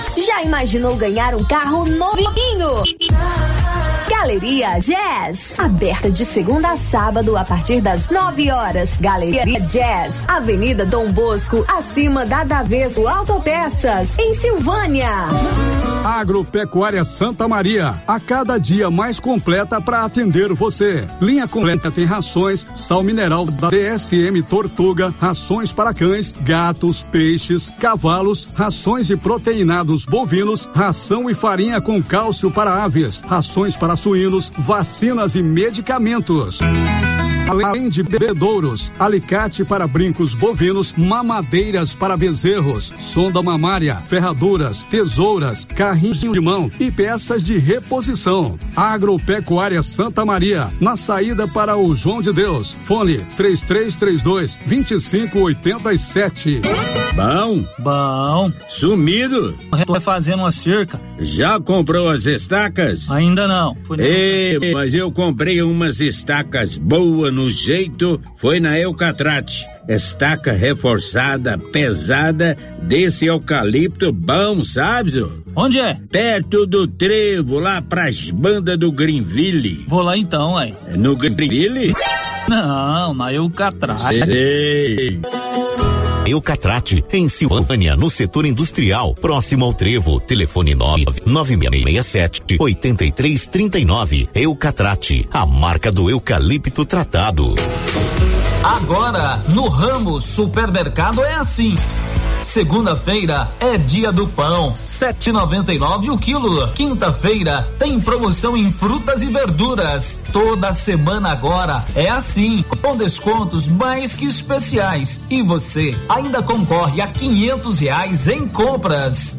Já imaginou ganhar um carro novinho? Galeria Jazz, aberta de segunda a sábado a partir das 9 horas. Galeria Jazz, Avenida Dom Bosco, acima da Daveso Autopeças, em Silvânia. Agropecuária Santa Maria, a cada dia mais completa para atender você. Linha completa tem rações, sal mineral da DSM Tortuga, rações para cães, gatos, peixes, cavalos, rações de proteinados bovinos, ração e farinha com cálcio para aves, rações para suínos, vacinas e medicamentos. Além de bebedouros, alicate para brincos bovinos, mamadeiras para bezerros, sonda mamária, ferraduras, tesouras, carrinhos de mão e peças de reposição. Agropecuária Santa Maria, na saída para o João de Deus. Fone 3332 2587. Bom? Bom. Sumido? Tô fazendo uma cerca. Já comprou as estacas? Ainda não. Ei, mas eu comprei umas estacas boas no jeito, foi na Eucatrate. Estaca reforçada, pesada, desse eucalipto bom, sabe? Onde é? Perto do trevo, lá pras bandas do Greenville. Vou lá então, aí. No Greenville? Não, na Eucatrate. Sei. Eucatrate, em Silvânia, no setor industrial, próximo ao trevo. Telefone 99667 8339. Eucatrate, a marca do eucalipto tratado. Agora, no ramo supermercado é assim. Segunda-feira é dia do pão, 7,99 o quilo. Quinta-feira tem promoção em frutas e verduras. Toda semana agora é assim, com descontos mais que especiais. E você ainda concorre a 500 reais em compras.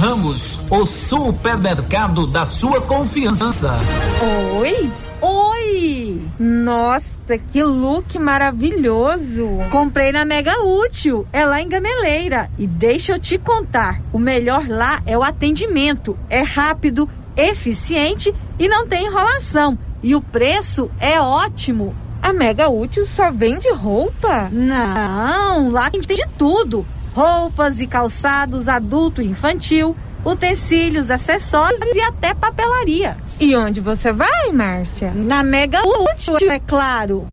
Ramos, o supermercado da sua confiança. Oi? Oi! Nossa, que look maravilhoso! Comprei na Mega Útil, é lá em Gameleira. E deixa eu te contar: o melhor lá é o atendimento. É rápido, eficiente e não tem enrolação. E o preço é ótimo. A Mega Útil só vende roupa? Não, lá tem de tudo: roupas e calçados adulto e infantil, utensílios, acessórios e até papelaria. E onde você vai, Márcia? Na Mega Útil, é claro.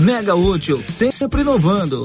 Mega Útil, sempre inovando.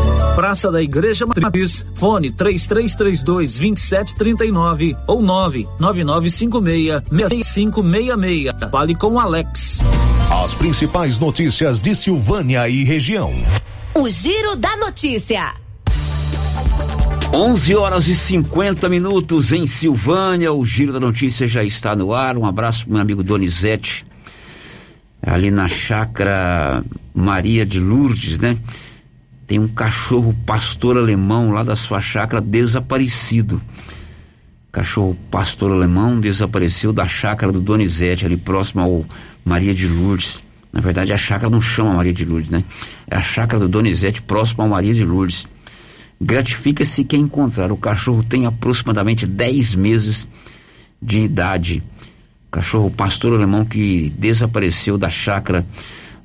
Praça da Igreja Matriz, fone 3332 2739 ou 99956 6566. Fale com Alex. As principais notícias de Silvânia e região. O Giro da Notícia. 11 horas e 50 minutos em Silvânia. O Giro da Notícia já está no ar. Um abraço pro meu amigo Donizete, ali na chácara Maria de Lourdes, né? Tem um cachorro pastor alemão lá da sua chácara desaparecido. Cachorro pastor alemão desapareceu da chácara do Donizete, ali próximo ao Maria de Lourdes. Na verdade, a chácara não chama Maria de Lourdes, né? É a chácara do Donizete, próximo ao Maria de Lourdes. Gratifica-se quem encontrar. O cachorro tem aproximadamente 10 meses de idade. Cachorro pastor alemão que desapareceu da chácara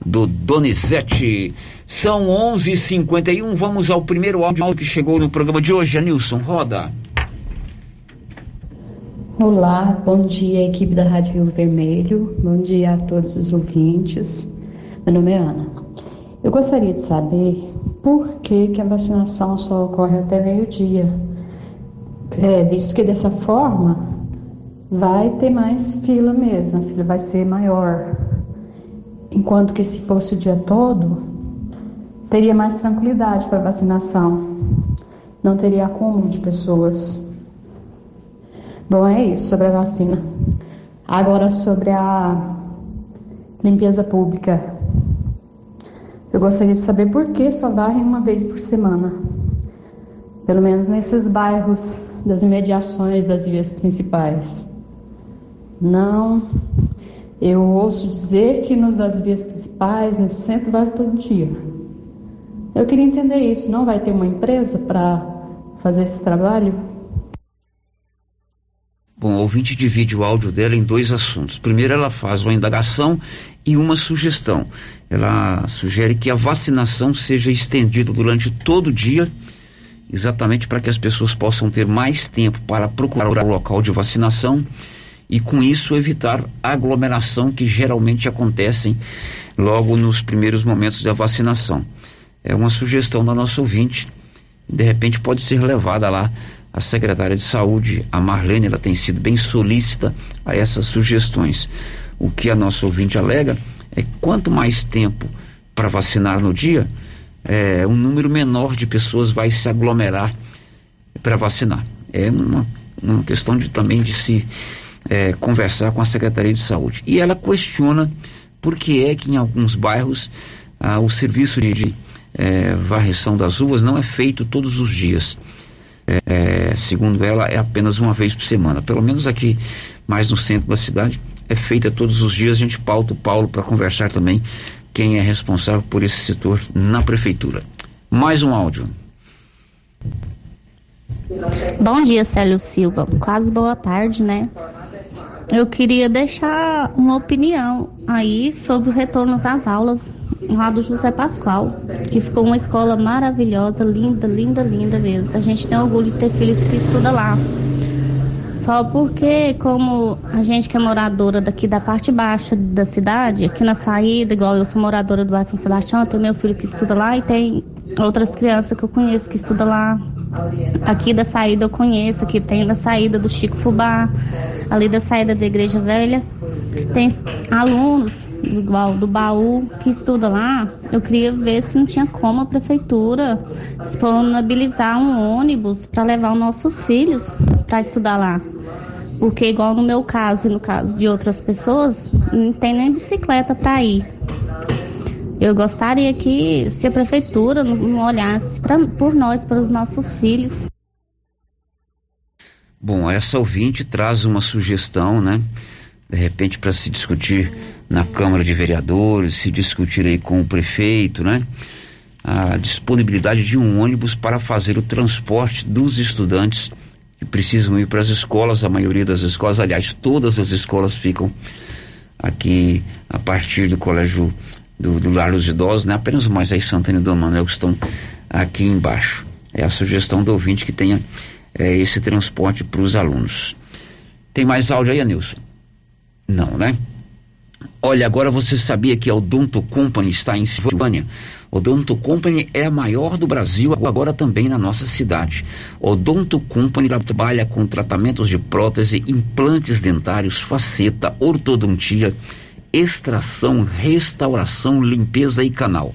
do Donizete. São 11:51. h 51 Vamos ao primeiro áudio que chegou no programa de hoje. Anilson, roda. Olá, bom dia, equipe da Rádio Rio Vermelho. Bom dia a todos os ouvintes. Meu nome é Ana. Eu gostaria de saber por que, que a vacinação só ocorre até meio-dia. É, visto que dessa forma vai ter mais fila mesmo, a fila vai ser maior. Enquanto que se fosse o dia todo, teria mais tranquilidade para vacinação. Não teria acúmulo de pessoas. Bom, é isso sobre a vacina. Agora sobre a limpeza pública. Eu gostaria de saber por que só varrem uma vez por semana. Pelo menos nesses bairros das imediações das vias principais. Não, eu ouço dizer que nos das vias principais, no centro, vai todo dia. Eu queria entender isso. Não vai ter uma empresa para fazer esse trabalho? Bom, o ouvinte divide o áudio dela em dois assuntos. Primeiro, ela faz uma indagação e uma sugestão. Ela sugere que a vacinação seja estendida durante todo o dia, exatamente para que as pessoas possam ter mais tempo para procurar o local de vacinação e, com isso, evitar a aglomeração que geralmente acontecem logo nos primeiros momentos da vacinação. É uma sugestão da nossa ouvinte. De repente, pode ser levada lá a secretária de saúde, a Marlene, ela tem sido bem solícita a essas sugestões. O que a nossa ouvinte alega é quanto mais tempo para vacinar no dia, é, um número menor de pessoas vai se aglomerar para vacinar. É uma, uma questão de, também de se é, conversar com a Secretaria de Saúde. E ela questiona por que é que em alguns bairros ah, o serviço de, de é, varreção das ruas não é feito todos os dias é, segundo ela, é apenas uma vez por semana. Pelo menos aqui, mais no centro da cidade, é feita todos os dias. A gente pauta o Paulo para conversar também quem é responsável por esse setor na prefeitura. Mais um áudio. Bom dia, Célio Silva. Quase boa tarde, né? Eu queria deixar uma opinião aí sobre o retorno às aulas lá do José Pascoal, que ficou uma escola maravilhosa, linda, linda, linda mesmo. A gente tem orgulho de ter filhos que estudam lá. Só porque, como a gente que é moradora daqui da parte baixa da cidade, aqui na saída, igual eu sou moradora do bairro São Sebastião, tem meu filho que estuda lá e tem outras crianças que eu conheço que estudam lá. Aqui da saída eu conheço, que tem da saída do Chico Fubá, ali da saída da Igreja Velha. Tem alunos igual do baú que estuda lá, eu queria ver se não tinha como a prefeitura disponibilizar um ônibus para levar os nossos filhos para estudar lá. Porque igual no meu caso e no caso de outras pessoas, não tem nem bicicleta para ir. Eu gostaria que se a prefeitura não olhasse pra, por nós, para os nossos filhos. Bom, essa ouvinte traz uma sugestão, né? De repente para se discutir na Câmara de Vereadores, se discutir aí com o prefeito, né? A disponibilidade de um ônibus para fazer o transporte dos estudantes que precisam ir para as escolas, a maioria das escolas, aliás, todas as escolas ficam aqui a partir do colégio do, do Lar dos Idosos, né? Apenas o Moisés Santana e do Manuel que estão aqui embaixo. É a sugestão do ouvinte que tenha é, esse transporte para os alunos. Tem mais áudio aí, Anilson? Não, né? Olha, agora você sabia que a Odonto Company está em Silvânia? Odonto Company é a maior do Brasil, agora também na nossa cidade. Odonto Company trabalha com tratamentos de prótese, implantes dentários, faceta, ortodontia, extração, restauração, limpeza e canal.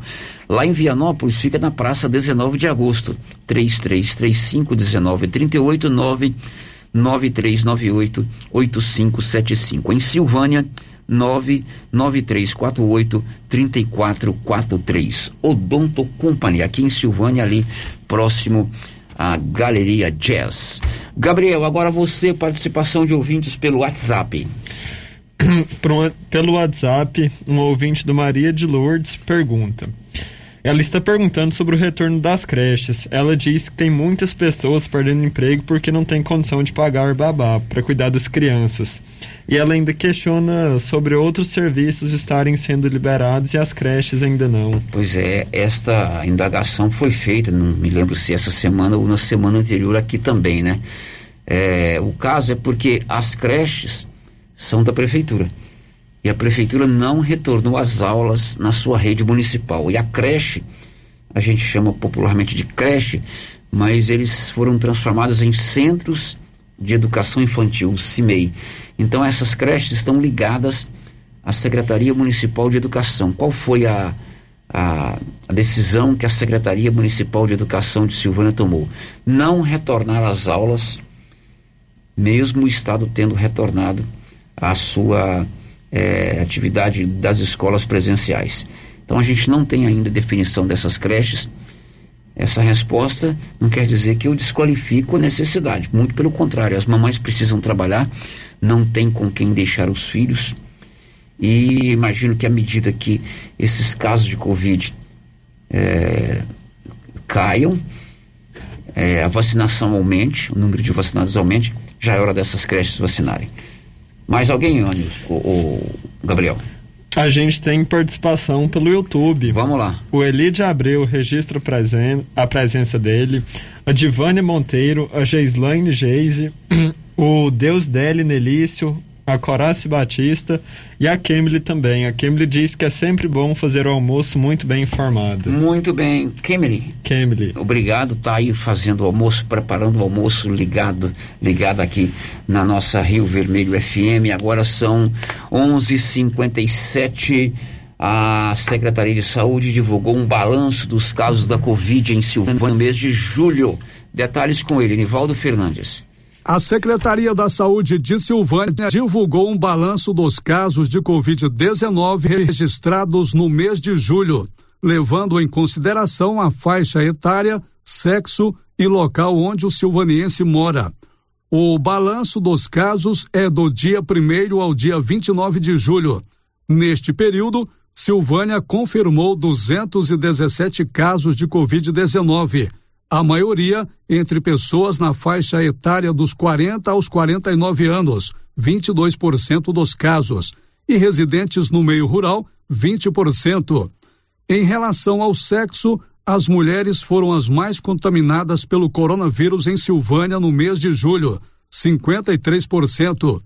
Lá em Vianópolis fica na praça 19 de agosto, 3335 1938 9 9398 8575. Em Silvânia, 99348 3443. Odonto Company, aqui em Silvânia, ali próximo à Galeria Jazz. Gabriel, agora você, participação de ouvintes pelo WhatsApp. Pelo WhatsApp, um ouvinte do Maria de Lourdes pergunta: ela está perguntando sobre o retorno das creches. Ela diz que tem muitas pessoas perdendo emprego porque não tem condição de pagar babá para cuidar das crianças. E ela ainda questiona sobre outros serviços estarem sendo liberados e as creches ainda não. Pois é, esta indagação foi feita, não me lembro se essa semana ou na semana anterior aqui também, né? É, o caso é porque as creches são da prefeitura e a prefeitura não retornou às aulas na sua rede municipal. E a creche, a gente chama popularmente de creche, mas eles foram transformados em centros de educação infantil, CIMEI. Então essas creches estão ligadas à Secretaria Municipal de Educação. Qual foi a, a, a decisão que a Secretaria Municipal de Educação de Silvânia tomou? Não retornar às aulas, mesmo o Estado tendo retornado à sua é, atividade das escolas presenciais. Então a gente não tem ainda definição dessas creches. Essa resposta não quer dizer que eu desqualifico a necessidade, muito pelo contrário, as mamães precisam trabalhar, não tem com quem deixar os filhos. E imagino que à medida que esses casos de Covid é, caiam, é, a vacinação aumente, o número de vacinados aumente, já é hora dessas creches vacinarem. Mais alguém, Ônibus? O, o, Gabriel? A gente tem participação pelo YouTube. Vamos lá. O Elide Abreu registra presen a presença dele. A Divânia Monteiro, a Geislaine Geise, o Deus Dele Nelício, a Corace Batista e a Kemily também. A Kemily diz que é sempre bom fazer o almoço muito bem informado. Muito bem. Kemily. Kemily. Obrigado, tá aí fazendo o almoço, preparando o almoço ligado, ligado aqui na nossa Rio Vermelho FM. Agora são 11:57. A Secretaria de Saúde divulgou um balanço dos casos da Covid em Silvânia no mês de julho. Detalhes com ele, Nivaldo Fernandes. A Secretaria da Saúde de Silvânia divulgou um balanço dos casos de Covid-19 registrados no mês de julho, levando em consideração a faixa etária, sexo e local onde o silvaniense mora. O balanço dos casos é do dia 1 ao dia 29 de julho. Neste período, Silvânia confirmou 217 casos de Covid-19 a maioria entre pessoas na faixa etária dos 40 aos 49 anos, 22% dos casos, e residentes no meio rural, 20%. Em relação ao sexo, as mulheres foram as mais contaminadas pelo coronavírus em Silvânia no mês de julho, 53%.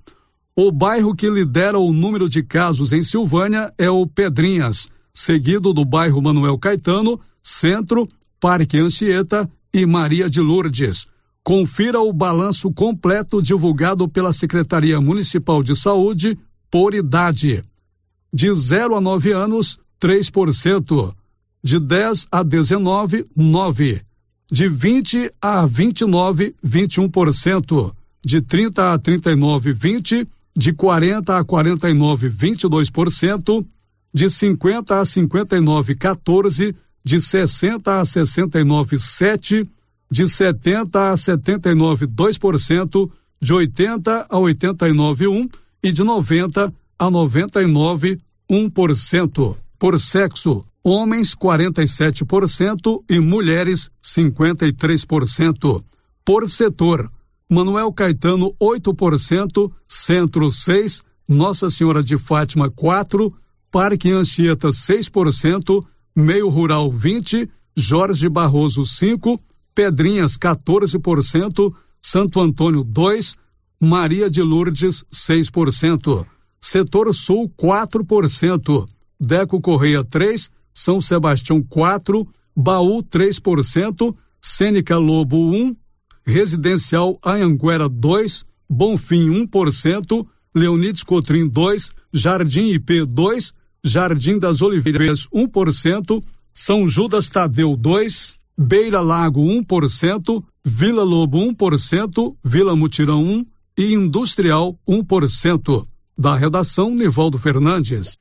O bairro que lidera o número de casos em Silvânia é o Pedrinhas, seguido do bairro Manuel Caetano, Centro, Parque Anchieta e Maria de Lourdes. Confira o balanço completo divulgado pela Secretaria Municipal de Saúde por idade. De 0 a 9 anos, 3%. De 10 a 19, 9%. De 20 a 29, 21%. De 30 a 39, 20%. De 40 a 49, 22%. De 50 a 59, 14% de 60 a 69, 7, de 70 a 79, 2%, de 80 a 89,1 e de 90 a 99 1%. Por sexo, homens 47% e mulheres 53%. Por setor, Manuel Caetano 8%, Centro 6, Nossa Senhora de Fátima 4, Parque Anchieta 6%, Meio Rural 20, Jorge Barroso 5, Pedrinhas 14%, Santo Antônio 2, Maria de Lourdes 6%, Setor Sul 4%, Deco Correia 3, São Sebastião 4, Baú 3%, Sênica Lobo 1, Residencial Anhanguera 2, Bonfim 1%, Leonides Cotrim 2, Jardim IP 2, Jardim das Oliveiras 1%, São Judas Tadeu 2, Beira Lago 1%, Vila Lobo 1%, Vila Mutirão 1 e Industrial 1%. Da redação Nivaldo Fernandes.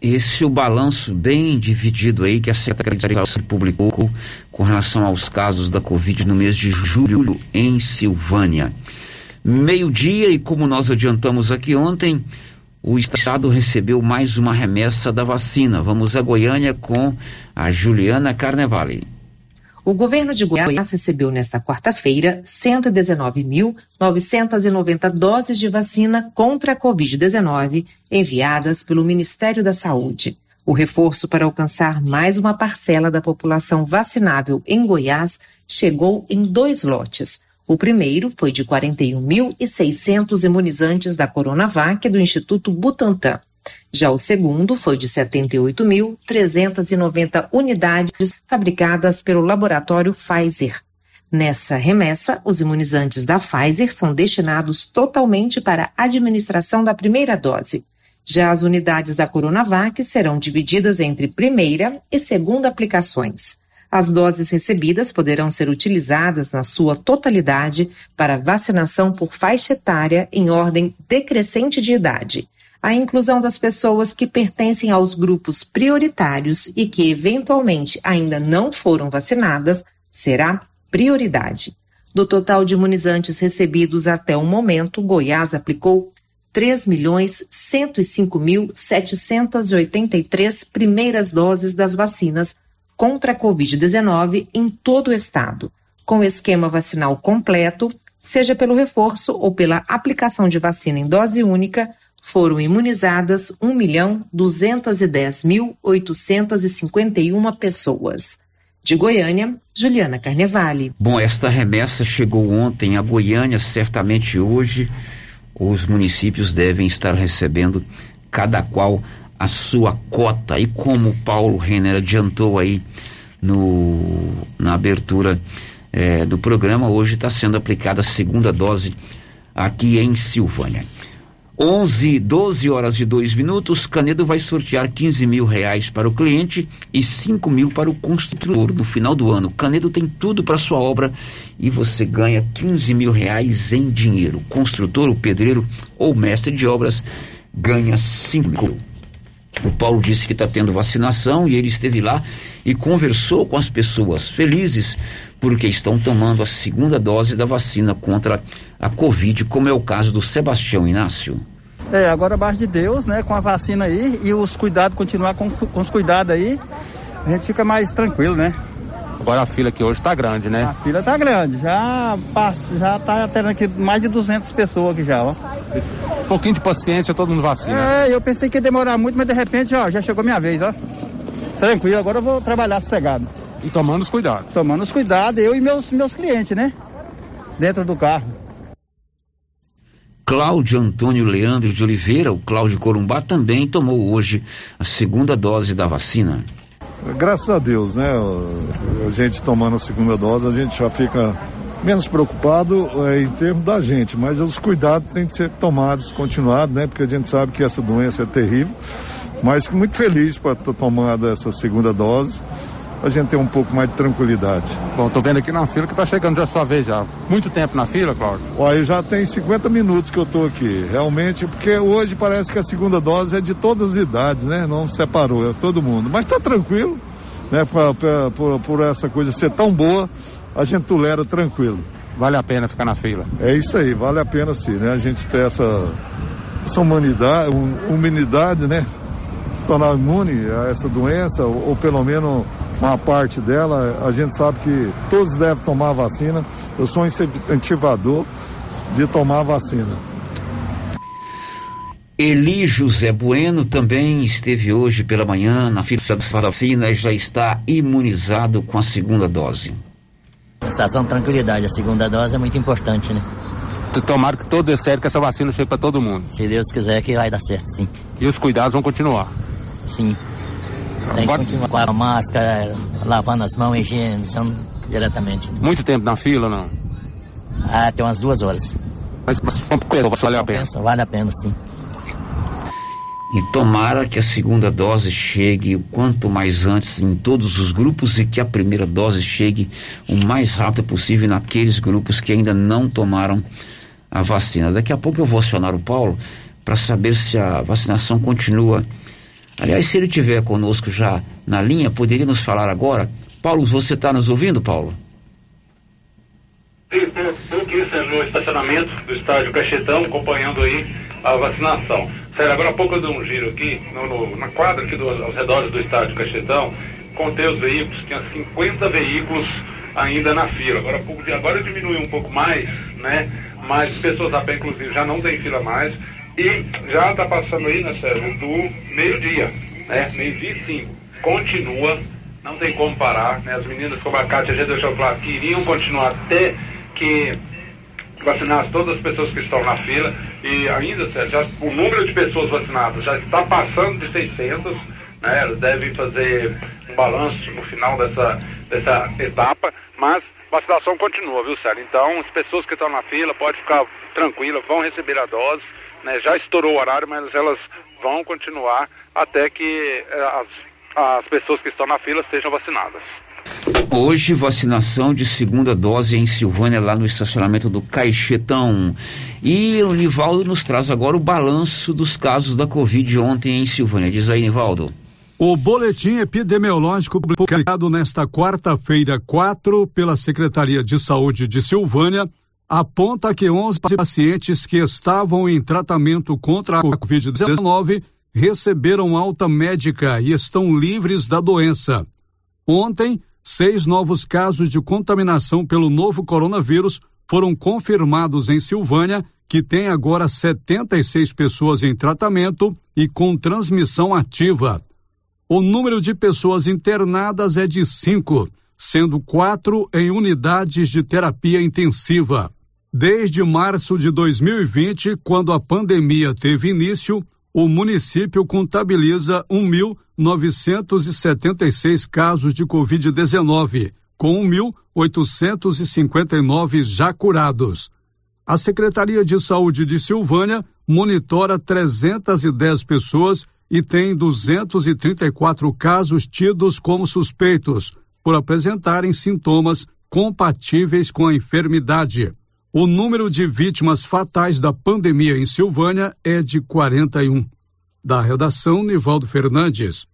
Esse é o balanço bem dividido aí que a Secretaria de Saúde publicou com relação aos casos da Covid no mês de julho em Silvânia. Meio-dia e como nós adiantamos aqui ontem, o estado recebeu mais uma remessa da vacina. Vamos a Goiânia com a Juliana Carnevale. O governo de Goiás recebeu nesta quarta-feira 119.990 doses de vacina contra a Covid-19 enviadas pelo Ministério da Saúde. O reforço para alcançar mais uma parcela da população vacinável em Goiás chegou em dois lotes. O primeiro foi de 41.600 imunizantes da Coronavac do Instituto Butantan. Já o segundo foi de 78.390 unidades fabricadas pelo laboratório Pfizer. Nessa remessa, os imunizantes da Pfizer são destinados totalmente para a administração da primeira dose. Já as unidades da Coronavac serão divididas entre primeira e segunda aplicações. As doses recebidas poderão ser utilizadas na sua totalidade para vacinação por faixa etária em ordem decrescente de idade a inclusão das pessoas que pertencem aos grupos prioritários e que eventualmente ainda não foram vacinadas será prioridade. Do total de imunizantes recebidos até o momento, Goiás aplicou 3.105.783 primeiras doses das vacinas contra a Covid-19 em todo o estado, com esquema vacinal completo, seja pelo reforço ou pela aplicação de vacina em dose única, foram imunizadas 1.210.851 pessoas. De Goiânia, Juliana Carnevale. Bom, esta remessa chegou ontem a Goiânia, certamente hoje os municípios devem estar recebendo cada qual a sua cota. E como o Paulo Renner adiantou aí no, na abertura eh, do programa, hoje está sendo aplicada a segunda dose aqui em Silvânia. 11, 12 horas e 2 minutos, Canedo vai sortear 15 mil reais para o cliente e 5 mil para o construtor no final do ano. Canedo tem tudo para sua obra e você ganha 15 mil reais em dinheiro. O construtor, o pedreiro ou mestre de obras ganha 5 mil. O Paulo disse que está tendo vacinação e ele esteve lá e conversou com as pessoas felizes porque estão tomando a segunda dose da vacina contra a Covid, como é o caso do Sebastião Inácio. É, agora abaixo de Deus, né, com a vacina aí e os cuidados, continuar com, com os cuidados aí, a gente fica mais tranquilo, né? Agora a fila aqui hoje está grande, né? A fila está grande, já passa, já tá tendo aqui mais de 200 pessoas aqui já, ó. Um pouquinho de paciência, todo mundo vacina. É, eu pensei que ia demorar muito, mas de repente, ó, já chegou minha vez, ó. Tranquilo, agora eu vou trabalhar sossegado. E tomando os cuidados. Tomando os cuidados, eu e meus, meus clientes, né? Dentro do carro. Cláudio Antônio Leandro de Oliveira, o Cláudio Corumbá, também tomou hoje a segunda dose da vacina. Graças a Deus, né? A gente tomando a segunda dose, a gente já fica menos preocupado é, em termos da gente, mas os cuidados têm que ser tomados, continuados, né? Porque a gente sabe que essa doença é terrível, mas muito feliz por ter tomado essa segunda dose a gente ter um pouco mais de tranquilidade. Bom, tô vendo aqui na fila que tá chegando já a sua vez já. Muito tempo na fila, Cláudio? Olha, já tem 50 minutos que eu tô aqui, realmente, porque hoje parece que a segunda dose é de todas as idades, né? Não separou, é todo mundo. Mas tá tranquilo, né? Por, por, por essa coisa ser tão boa, a gente tolera tranquilo. vale a pena ficar na fila. É isso aí, vale a pena sim, né? A gente ter essa, essa humanidade, humanidade, né? Tornar imune a essa doença, ou, ou pelo menos uma parte dela, a gente sabe que todos devem tomar a vacina. Eu sou um incentivador de tomar a vacina. Eli José Bueno também esteve hoje pela manhã na fila da vacina e já está imunizado com a segunda dose. Sensação de tranquilidade, a segunda dose é muito importante, né? Tomara que todo dê certo, que essa vacina chegue para todo mundo. Se Deus quiser que vai dar certo, sim. E os cuidados vão continuar? Sim. Tem que continuar com a máscara, lavando as mãos, higienizando diretamente. Né? Muito tempo na fila ou não? Ah, tem umas duas horas. Mas, mas vale a pena? Vale a pena, sim. E tomara que a segunda dose chegue o quanto mais antes em todos os grupos e que a primeira dose chegue o mais rápido possível naqueles grupos que ainda não tomaram a vacina. Daqui a pouco eu vou acionar o Paulo para saber se a vacinação continua. Aliás, se ele estiver conosco já na linha, poderia nos falar agora? Paulo, você está nos ouvindo, Paulo? Estou aqui no estacionamento do estádio Cachetão, acompanhando aí a vacinação. Sério, agora há pouco eu dei um giro aqui, no, no, na quadra aqui do, aos redores do estádio Cachetão, contei os veículos, tinha 50 veículos ainda na fila. Agora, pouco, agora diminuiu um pouco mais, né? Mas pessoas a pé, inclusive, já não tem fila mais. E já está passando aí, né, Sérgio, do meio-dia, né? Meio-dia e cinco. Continua, não tem como parar, né? As meninas, como a Kátia já deixou claro, que iriam continuar até que vacinar todas as pessoas que estão na fila e ainda, já, o número de pessoas vacinadas já está passando de 600, né? Eles devem fazer um balanço no final dessa, dessa etapa, mas vacinação continua, viu, Sérgio? Então, as pessoas que estão na fila podem ficar tranquilas, vão receber a dose, né? Já estourou o horário, mas elas vão continuar até que eh, as, as pessoas que estão na fila sejam vacinadas. Hoje, vacinação de segunda dose em Silvânia, lá no estacionamento do Caixetão. E o Nivaldo nos traz agora o balanço dos casos da Covid ontem em Silvânia. Diz aí, Nivaldo. O boletim epidemiológico publicado nesta quarta-feira, 4, pela Secretaria de Saúde de Silvânia, aponta que 11 pacientes que estavam em tratamento contra a Covid-19 receberam alta médica e estão livres da doença. Ontem, seis novos casos de contaminação pelo novo coronavírus foram confirmados em Silvânia, que tem agora 76 pessoas em tratamento e com transmissão ativa. O número de pessoas internadas é de cinco, sendo quatro em unidades de terapia intensiva. Desde março de 2020, quando a pandemia teve início, o município contabiliza 1.976 casos de Covid-19, com 1.859 já curados. A Secretaria de Saúde de Silvânia monitora 310 pessoas e tem 234 casos tidos como suspeitos, por apresentarem sintomas compatíveis com a enfermidade. O número de vítimas fatais da pandemia em Silvânia é de 41. Da redação, Nivaldo Fernandes.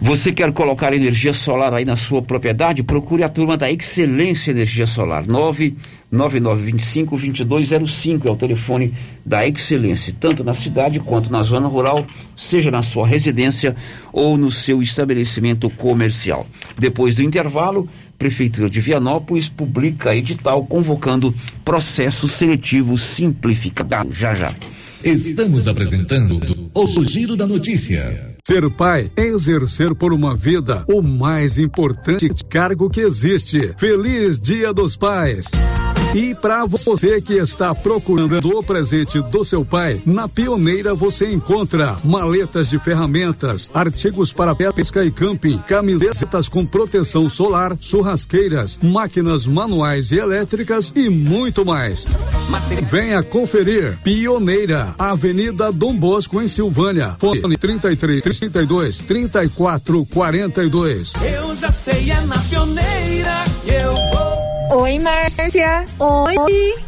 Você quer colocar energia solar aí na sua propriedade? Procure a turma da Excelência Energia Solar. 99925-2205 é o telefone da Excelência, tanto na cidade quanto na zona rural, seja na sua residência ou no seu estabelecimento comercial. Depois do intervalo, Prefeitura de Vianópolis publica edital convocando processo seletivo simplificado. Já já. Estamos apresentando o Giro da Notícia. Ser pai é exercer por uma vida o mais importante cargo que existe. Feliz Dia dos Pais! E para você que está procurando o presente do seu pai, na Pioneira você encontra maletas de ferramentas, artigos para pesca e camping, camisetas com proteção solar, churrasqueiras, máquinas manuais e elétricas e muito mais. Venha conferir Pioneira, Avenida Dom Bosco em Silvânia. Fone 33 32 34 42. Eu já sei é na Pioneira que eu vou Oi, Márcia. Oi.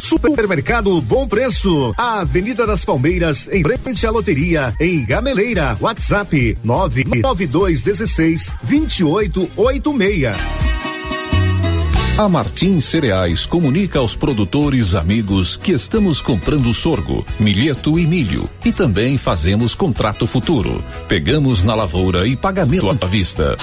Supermercado Bom Preço, Avenida das Palmeiras, em frente à loteria, em Gameleira. WhatsApp 99216 2886. A Martins Cereais comunica aos produtores amigos que estamos comprando sorgo, milheto e milho e também fazemos contrato futuro. Pegamos na lavoura e pagamento à vista.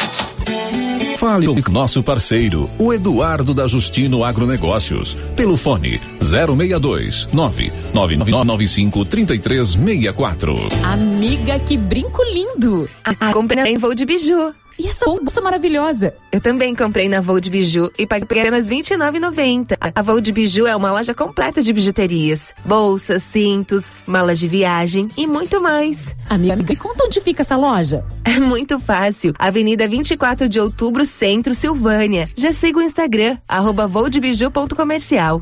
Fale com nosso parceiro, o Eduardo da Justino Agronegócios, pelo fone 062 99995 3364. Amiga, que brinco lindo! Ah, comprei em voo de biju. E essa bolsa maravilhosa? Eu também comprei na Voo de Biju e paguei apenas R$ 29,90. A Voo de Biju é uma loja completa de bijuterias, bolsas, cintos, malas de viagem e muito mais. Amiga, me conta onde fica essa loja? É muito fácil. Avenida 24 de Outubro, Centro, Silvânia. Já siga o Instagram, arroba voodebiju.comercial.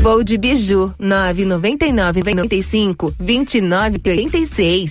Voo de Biju, 999 95 29 86.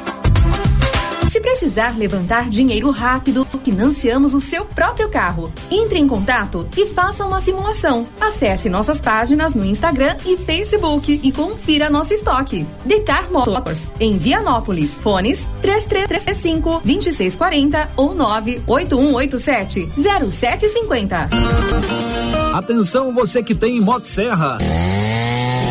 Se precisar levantar dinheiro rápido, financiamos o seu próprio carro. Entre em contato e faça uma simulação. Acesse nossas páginas no Instagram e Facebook e confira nosso estoque. Decar Motors, em Vianópolis. Fones 3335 2640 ou 98187 0750. Atenção você que tem Motosserra.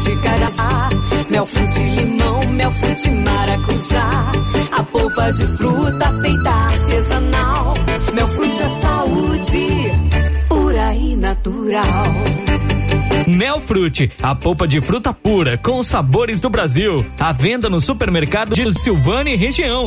frute mel frute carajá, mel frute limão, mel frute maracujá. A polpa de fruta feita artesanal, mel frute é saúde, pura e natural. Melfrute, a polpa de fruta pura com os sabores do Brasil. À venda no supermercado de Silvânia e região.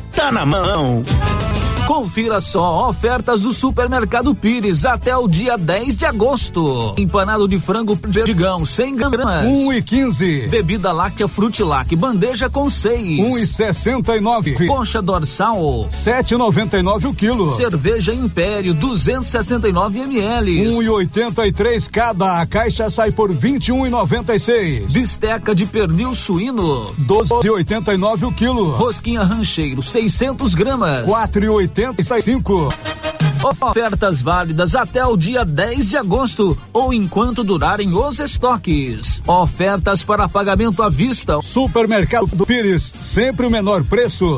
Tá na mão. Confira só ofertas do Supermercado Pires até o dia 10 de agosto. Empanado de frango perdigão, 100 gramas. 1 e 15. Bebida láctea Frutilac, bandeja com 6. 1 e 69. Concha dorsal. 7,99 o quilo. Cerveja Império, 269 ml. 1 e 83 cada. A caixa sai por 21 e 96. Bisteca de pernil suíno. 12 e 89 o quilo. Rosquinha rancheiro, 600 gramas. 4 e 85. Ofertas válidas até o dia 10 de agosto ou enquanto durarem os estoques. Ofertas para pagamento à vista. Supermercado do Pires, sempre o menor preço.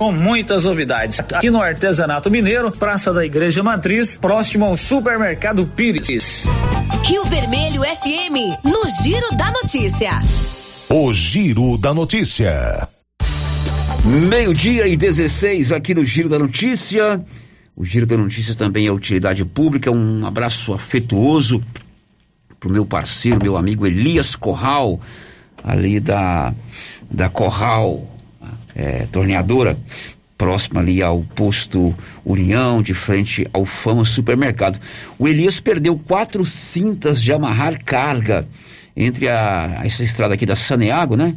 com muitas novidades. Aqui no Artesanato Mineiro, Praça da Igreja Matriz, próximo ao Supermercado Pires. Rio Vermelho FM, no Giro da Notícia. O Giro da Notícia. Meio-dia e 16 aqui no Giro da Notícia. O Giro da Notícia também é utilidade pública. Um abraço afetuoso pro meu parceiro, meu amigo Elias Corral, ali da, da Corral é, torneadora, próxima ali ao posto União, de frente ao Fama Supermercado. O Elias perdeu quatro cintas de amarrar carga entre a, essa estrada aqui da Saneago, né?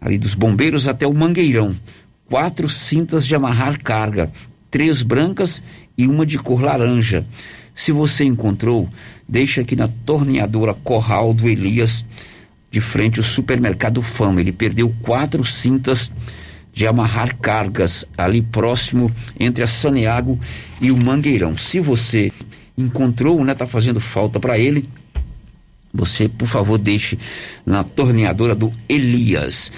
Ali dos bombeiros até o Mangueirão. Quatro cintas de amarrar carga, três brancas e uma de cor laranja. Se você encontrou, deixa aqui na torneadora Corral do Elias, de frente ao supermercado Fama. Ele perdeu quatro cintas de amarrar cargas ali próximo entre a Saneago e o Mangueirão. Se você encontrou, né, tá fazendo falta para ele, você, por favor, deixe na torneadora do Elias.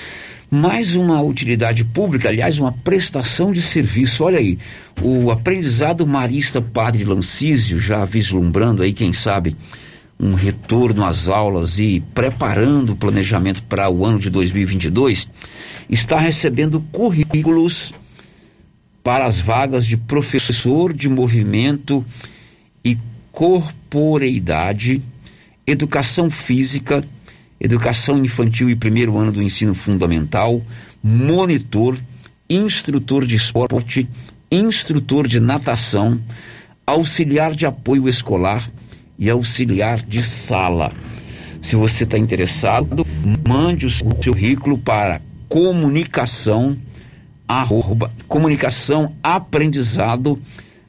Mais uma utilidade pública, aliás, uma prestação de serviço. Olha aí, o aprendizado marista Padre Lancísio, já vislumbrando aí, quem sabe, um retorno às aulas e preparando o planejamento para o ano de 2022, está recebendo currículos para as vagas de professor de movimento e corporeidade, educação física, educação infantil e primeiro ano do ensino fundamental, monitor, instrutor de esporte, instrutor de natação, auxiliar de apoio escolar e auxiliar de sala. Se você está interessado, mande o seu currículo para comunicação arroba, comunicação aprendizado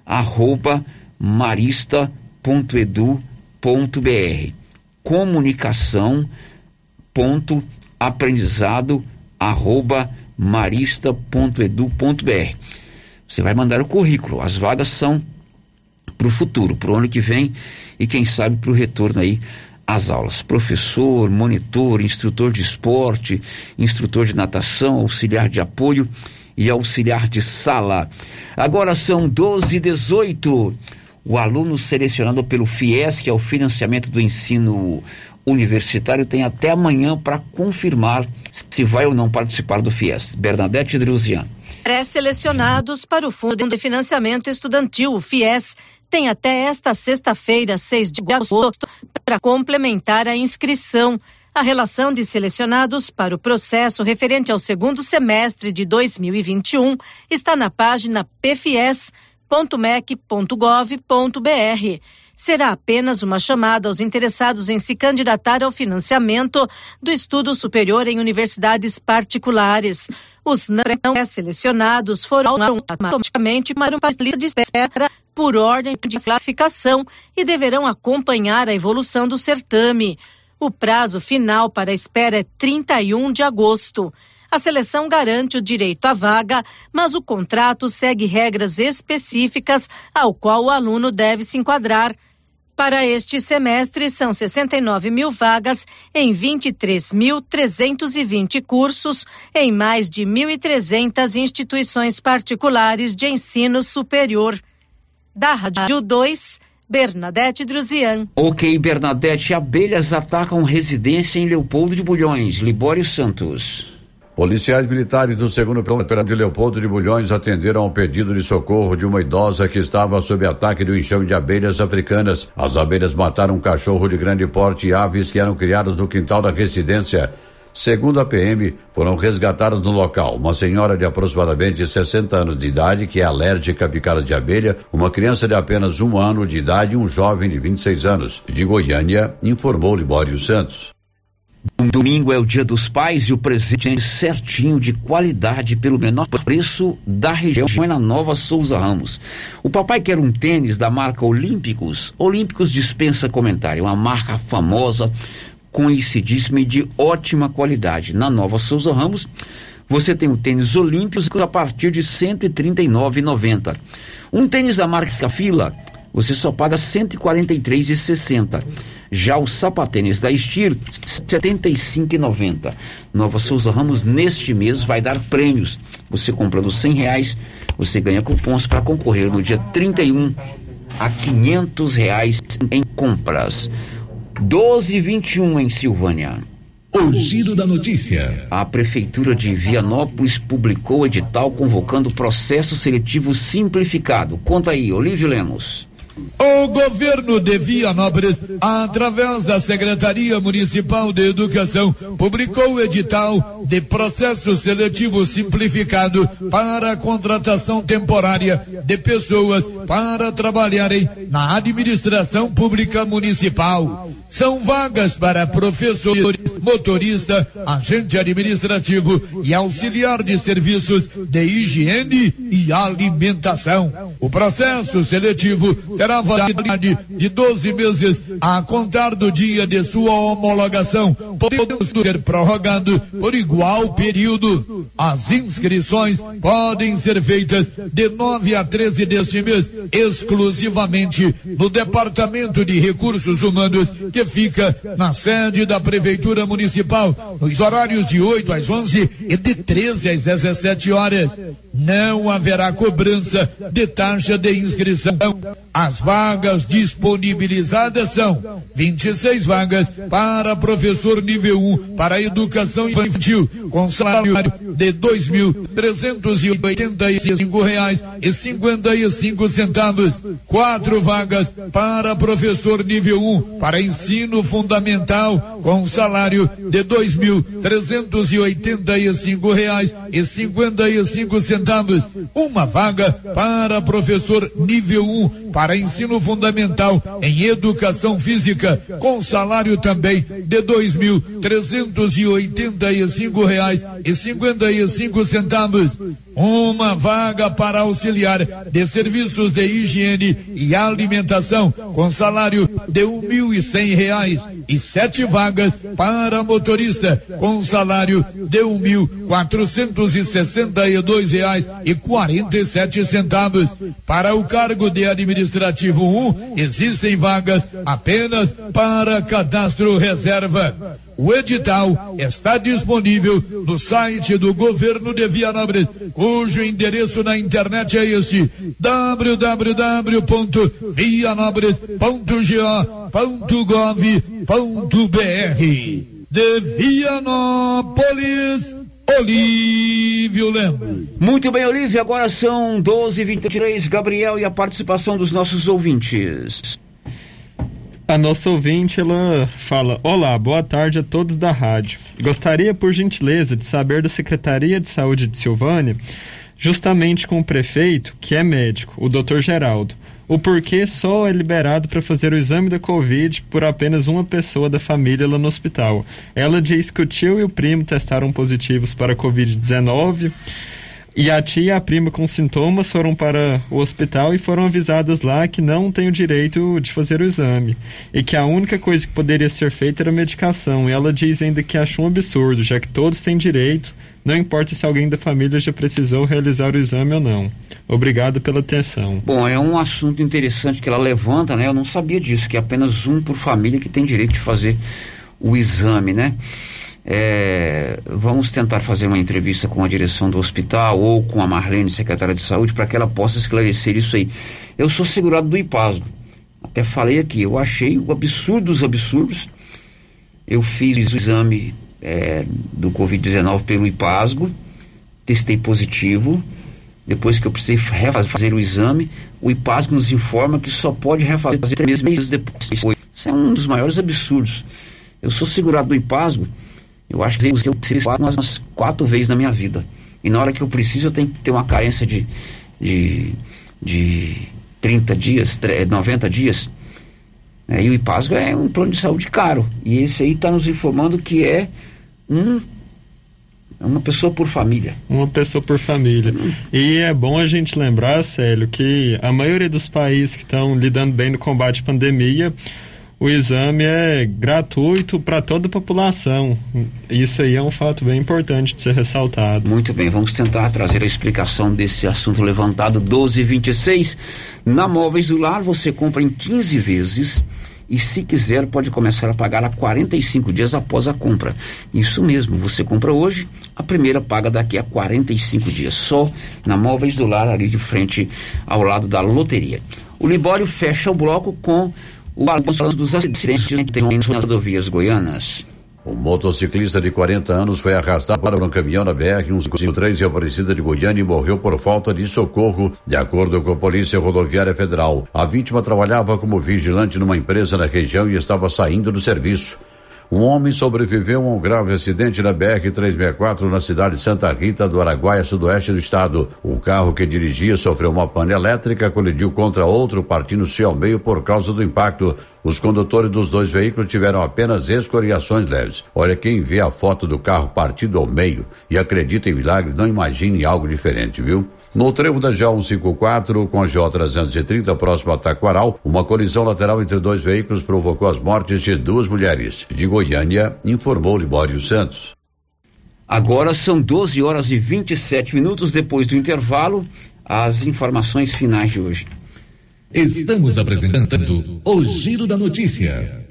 arroba marista.edu.br comunicação ponto aprendizado arroba marista.edu.br você vai mandar o currículo. As vagas são para o futuro, para o ano que vem e quem sabe para o retorno aí as aulas. Professor, monitor, instrutor de esporte, instrutor de natação, auxiliar de apoio e auxiliar de sala. Agora são 12 e 18. O aluno selecionado pelo FIES, que é o financiamento do ensino universitário, tem até amanhã para confirmar se vai ou não participar do FIES. Bernadette Druzian. Pré-selecionados para o Fundo de Financiamento Estudantil, FIES, tem até esta sexta-feira, 6 de agosto, para complementar a inscrição. A relação de selecionados para o processo referente ao segundo semestre de 2021 está na página pfies.mec.gov.br. Será apenas uma chamada aos interessados em se candidatar ao financiamento do estudo superior em universidades particulares. Os não selecionados foram automaticamente para uma lista de espera por ordem de classificação e deverão acompanhar a evolução do certame. O prazo final para a espera é 31 de agosto. A seleção garante o direito à vaga, mas o contrato segue regras específicas ao qual o aluno deve se enquadrar. Para este semestre, são 69 mil vagas em 23.320 cursos em mais de 1.300 instituições particulares de ensino superior. Da Rádio 2, Bernadette Druzian. Ok, Bernadette, abelhas atacam residência em Leopoldo de Bulhões, Libório Santos. Policiais militares do segundo pelotão de Leopoldo de Bulhões atenderam ao pedido de socorro de uma idosa que estava sob ataque do enxame de abelhas africanas. As abelhas mataram um cachorro de grande porte e aves que eram criadas no quintal da residência. Segundo a PM, foram resgatadas no local uma senhora de aproximadamente 60 anos de idade que é alérgica à picada de abelha, uma criança de apenas um ano de idade e um jovem de 26 anos. De Goiânia, informou Libório Santos. Domingo é o dia dos pais e o presente certinho de qualidade pelo menor preço da região é na Nova Souza Ramos. O papai quer um tênis da marca Olímpicos. Olímpicos dispensa comentário, uma marca famosa conhecidíssima e de ótima qualidade. Na Nova Souza Ramos, você tem o tênis Olímpicos a partir de R$ 139,90. Um tênis da marca Fila, você só paga R$ 143,60. Já o sapatênis da Estir, R$ 75,90. Nova Souza Ramos, neste mês, vai dar prêmios. Você comprando R$ reais, você ganha cupons para concorrer no dia 31 a 500 reais em compras. 12 e 21 em Silvânia. O giro da notícia. A Prefeitura de Vianópolis publicou edital convocando processo seletivo simplificado. Conta aí, Olívio Lemos. O governo de Vianópolis, através da Secretaria Municipal de Educação, publicou o edital de processo seletivo simplificado para a contratação temporária de pessoas para trabalharem na administração pública municipal. São vagas para professores, motorista, agente administrativo e auxiliar de serviços de higiene e alimentação. O processo seletivo terá validade de 12 meses a contar do dia de sua homologação, podendo ser prorrogado por igual período. As inscrições podem ser feitas de 9 a 13 deste mês, exclusivamente no Departamento de Recursos Humanos, que fica na sede da Prefeitura Municipal, nos horários de 8 às 11 e de 13 às 17 horas. Não haverá cobrança de taxa de inscrição. As vagas disponibilizadas são 26 vagas para professor nível 1 para educação infantil, com salário de 2.385 reais e 55 centavos. Quatro vagas para professor nível 1 para ensino fundamental, com salário de 2.385 reais e 55 centavos. Uma vaga para professor nível 1 para ensino fundamental em educação física, com salário também de 2.385 reais e 55 centavos. Uma vaga para auxiliar de serviços de higiene e alimentação, com salário de 1.100 reais e sete vagas para motorista, com salário de 1.462 reais e 47 centavos. Para o cargo de administrativo 1, existem vagas apenas para cadastro reserva. O edital está disponível no site do governo de Vianópolis, cujo endereço na internet é este: www.vianópolis.go.gov.br. De Vianópolis, Olívio Lemos. Muito bem, Olívio, agora são 12h23, Gabriel, e a participação dos nossos ouvintes. A nossa ouvinte, ela fala: Olá, boa tarde a todos da rádio. Gostaria, por gentileza, de saber da Secretaria de Saúde de Silvânia, justamente com o prefeito, que é médico, o Dr. Geraldo, o porquê só é liberado para fazer o exame da Covid por apenas uma pessoa da família lá no hospital. Ela diz que o tio e o primo testaram positivos para a Covid-19 e a tia e a prima com sintomas foram para o hospital e foram avisadas lá que não têm o direito de fazer o exame. E que a única coisa que poderia ser feita era medicação. E ela diz ainda que achou um absurdo, já que todos têm direito, não importa se alguém da família já precisou realizar o exame ou não. Obrigado pela atenção. Bom, é um assunto interessante que ela levanta, né? Eu não sabia disso, que é apenas um por família que tem direito de fazer o exame, né? É, vamos tentar fazer uma entrevista com a direção do hospital ou com a Marlene, secretária de saúde, para que ela possa esclarecer isso aí. Eu sou segurado do IPASGO. Até falei aqui, eu achei o absurdo dos absurdos. Eu fiz o exame é, do Covid-19 pelo IPASGO, testei positivo. Depois que eu precisei refazer o exame, o IPASGO nos informa que só pode refazer três meses depois. Isso é um dos maiores absurdos. Eu sou segurado do IPASGO eu acho que eu fiz umas, umas quatro vezes na minha vida. E na hora que eu preciso, eu tenho que ter uma carência de, de, de 30 dias, 90 dias. É, e o IPASGO é um plano de saúde caro. E esse aí está nos informando que é um uma pessoa por família. Uma pessoa por família. Hum. E é bom a gente lembrar, Célio, que a maioria dos países que estão lidando bem no combate à pandemia o exame é gratuito para toda a população. Isso aí é um fato bem importante de ser ressaltado. Muito bem, vamos tentar trazer a explicação desse assunto levantado 1226. Na Móveis do Lar você compra em 15 vezes e se quiser pode começar a pagar a 45 dias após a compra. Isso mesmo, você compra hoje, a primeira paga daqui a 45 dias, só na Móveis do Lar ali de frente ao lado da loteria. O Libório fecha o bloco com o balanço dos acidentes nas rodovias goianas. O motociclista de 40 anos foi arrastado para um caminhão na BR-153 em Aparecida de Goiânia e morreu por falta de socorro, de acordo com a Polícia Rodoviária Federal. A vítima trabalhava como vigilante numa empresa na região e estava saindo do serviço. Um homem sobreviveu a um grave acidente na BR-364 na cidade de Santa Rita do Araguaia, sudoeste do estado. O carro que dirigia sofreu uma pane elétrica, colidiu contra outro, partindo-se ao meio por causa do impacto. Os condutores dos dois veículos tiveram apenas escoriações leves. Olha, quem vê a foto do carro partido ao meio e acredita em milagres, não imagine algo diferente, viu? No trevo da G154 com a G330 próximo a Taquaral, uma colisão lateral entre dois veículos provocou as mortes de duas mulheres. De Goiânia, informou Libório Santos. Agora são 12 horas e 27 minutos depois do intervalo, as informações finais de hoje. Estamos apresentando o Giro da Notícia.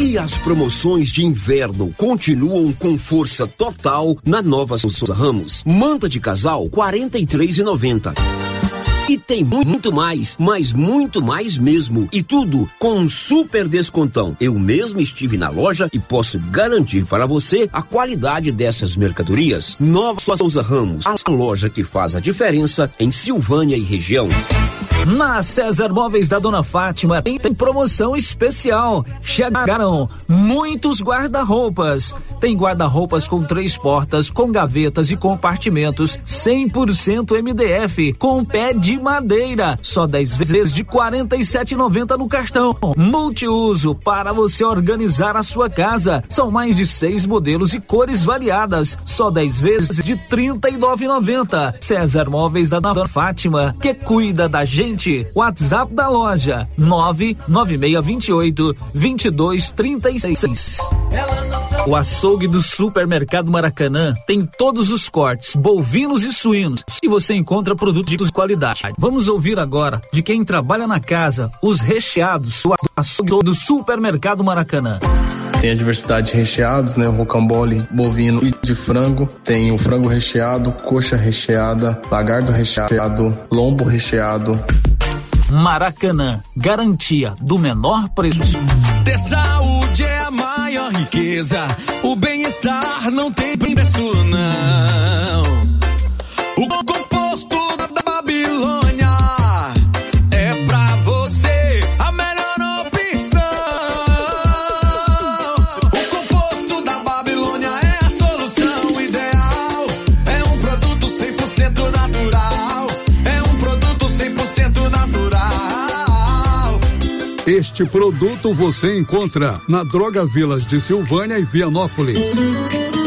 E as promoções de inverno continuam com força total na Nova Souza Ramos. Manta de casal, quarenta e tem muito mais, mas muito mais mesmo. E tudo com um super descontão. Eu mesmo estive na loja e posso garantir para você a qualidade dessas mercadorias. Nova Souza Ramos, a loja que faz a diferença em Silvânia e região. Na César Móveis da Dona Fátima tem, tem promoção especial. Chegaram muitos guarda-roupas. Tem guarda-roupas com três portas, com gavetas e compartimentos, 100% MDF, com pé de madeira. Só 10 vezes de R$ 47,90 no cartão. Multiuso para você organizar a sua casa. São mais de seis modelos e cores variadas. Só 10 vezes de R$ 39,90. César Móveis da Dona Fátima, que cuida da gente gente. WhatsApp da loja 99628 2236. O açougue do Supermercado Maracanã tem todos os cortes, bovinos e suínos, e você encontra produtos de qualidade. Vamos ouvir agora de quem trabalha na casa os recheados, o açougue do Supermercado Maracanã. Tem a diversidade de recheados, né? O rocambole bovino e de frango. Tem o frango recheado, coxa recheada, lagardo recheado, lombo recheado. Maracanã, garantia do menor preço. Ter saúde é a maior riqueza. O bem-estar não tem preço, não. Este produto você encontra na Droga Vilas de Silvânia e Vianópolis.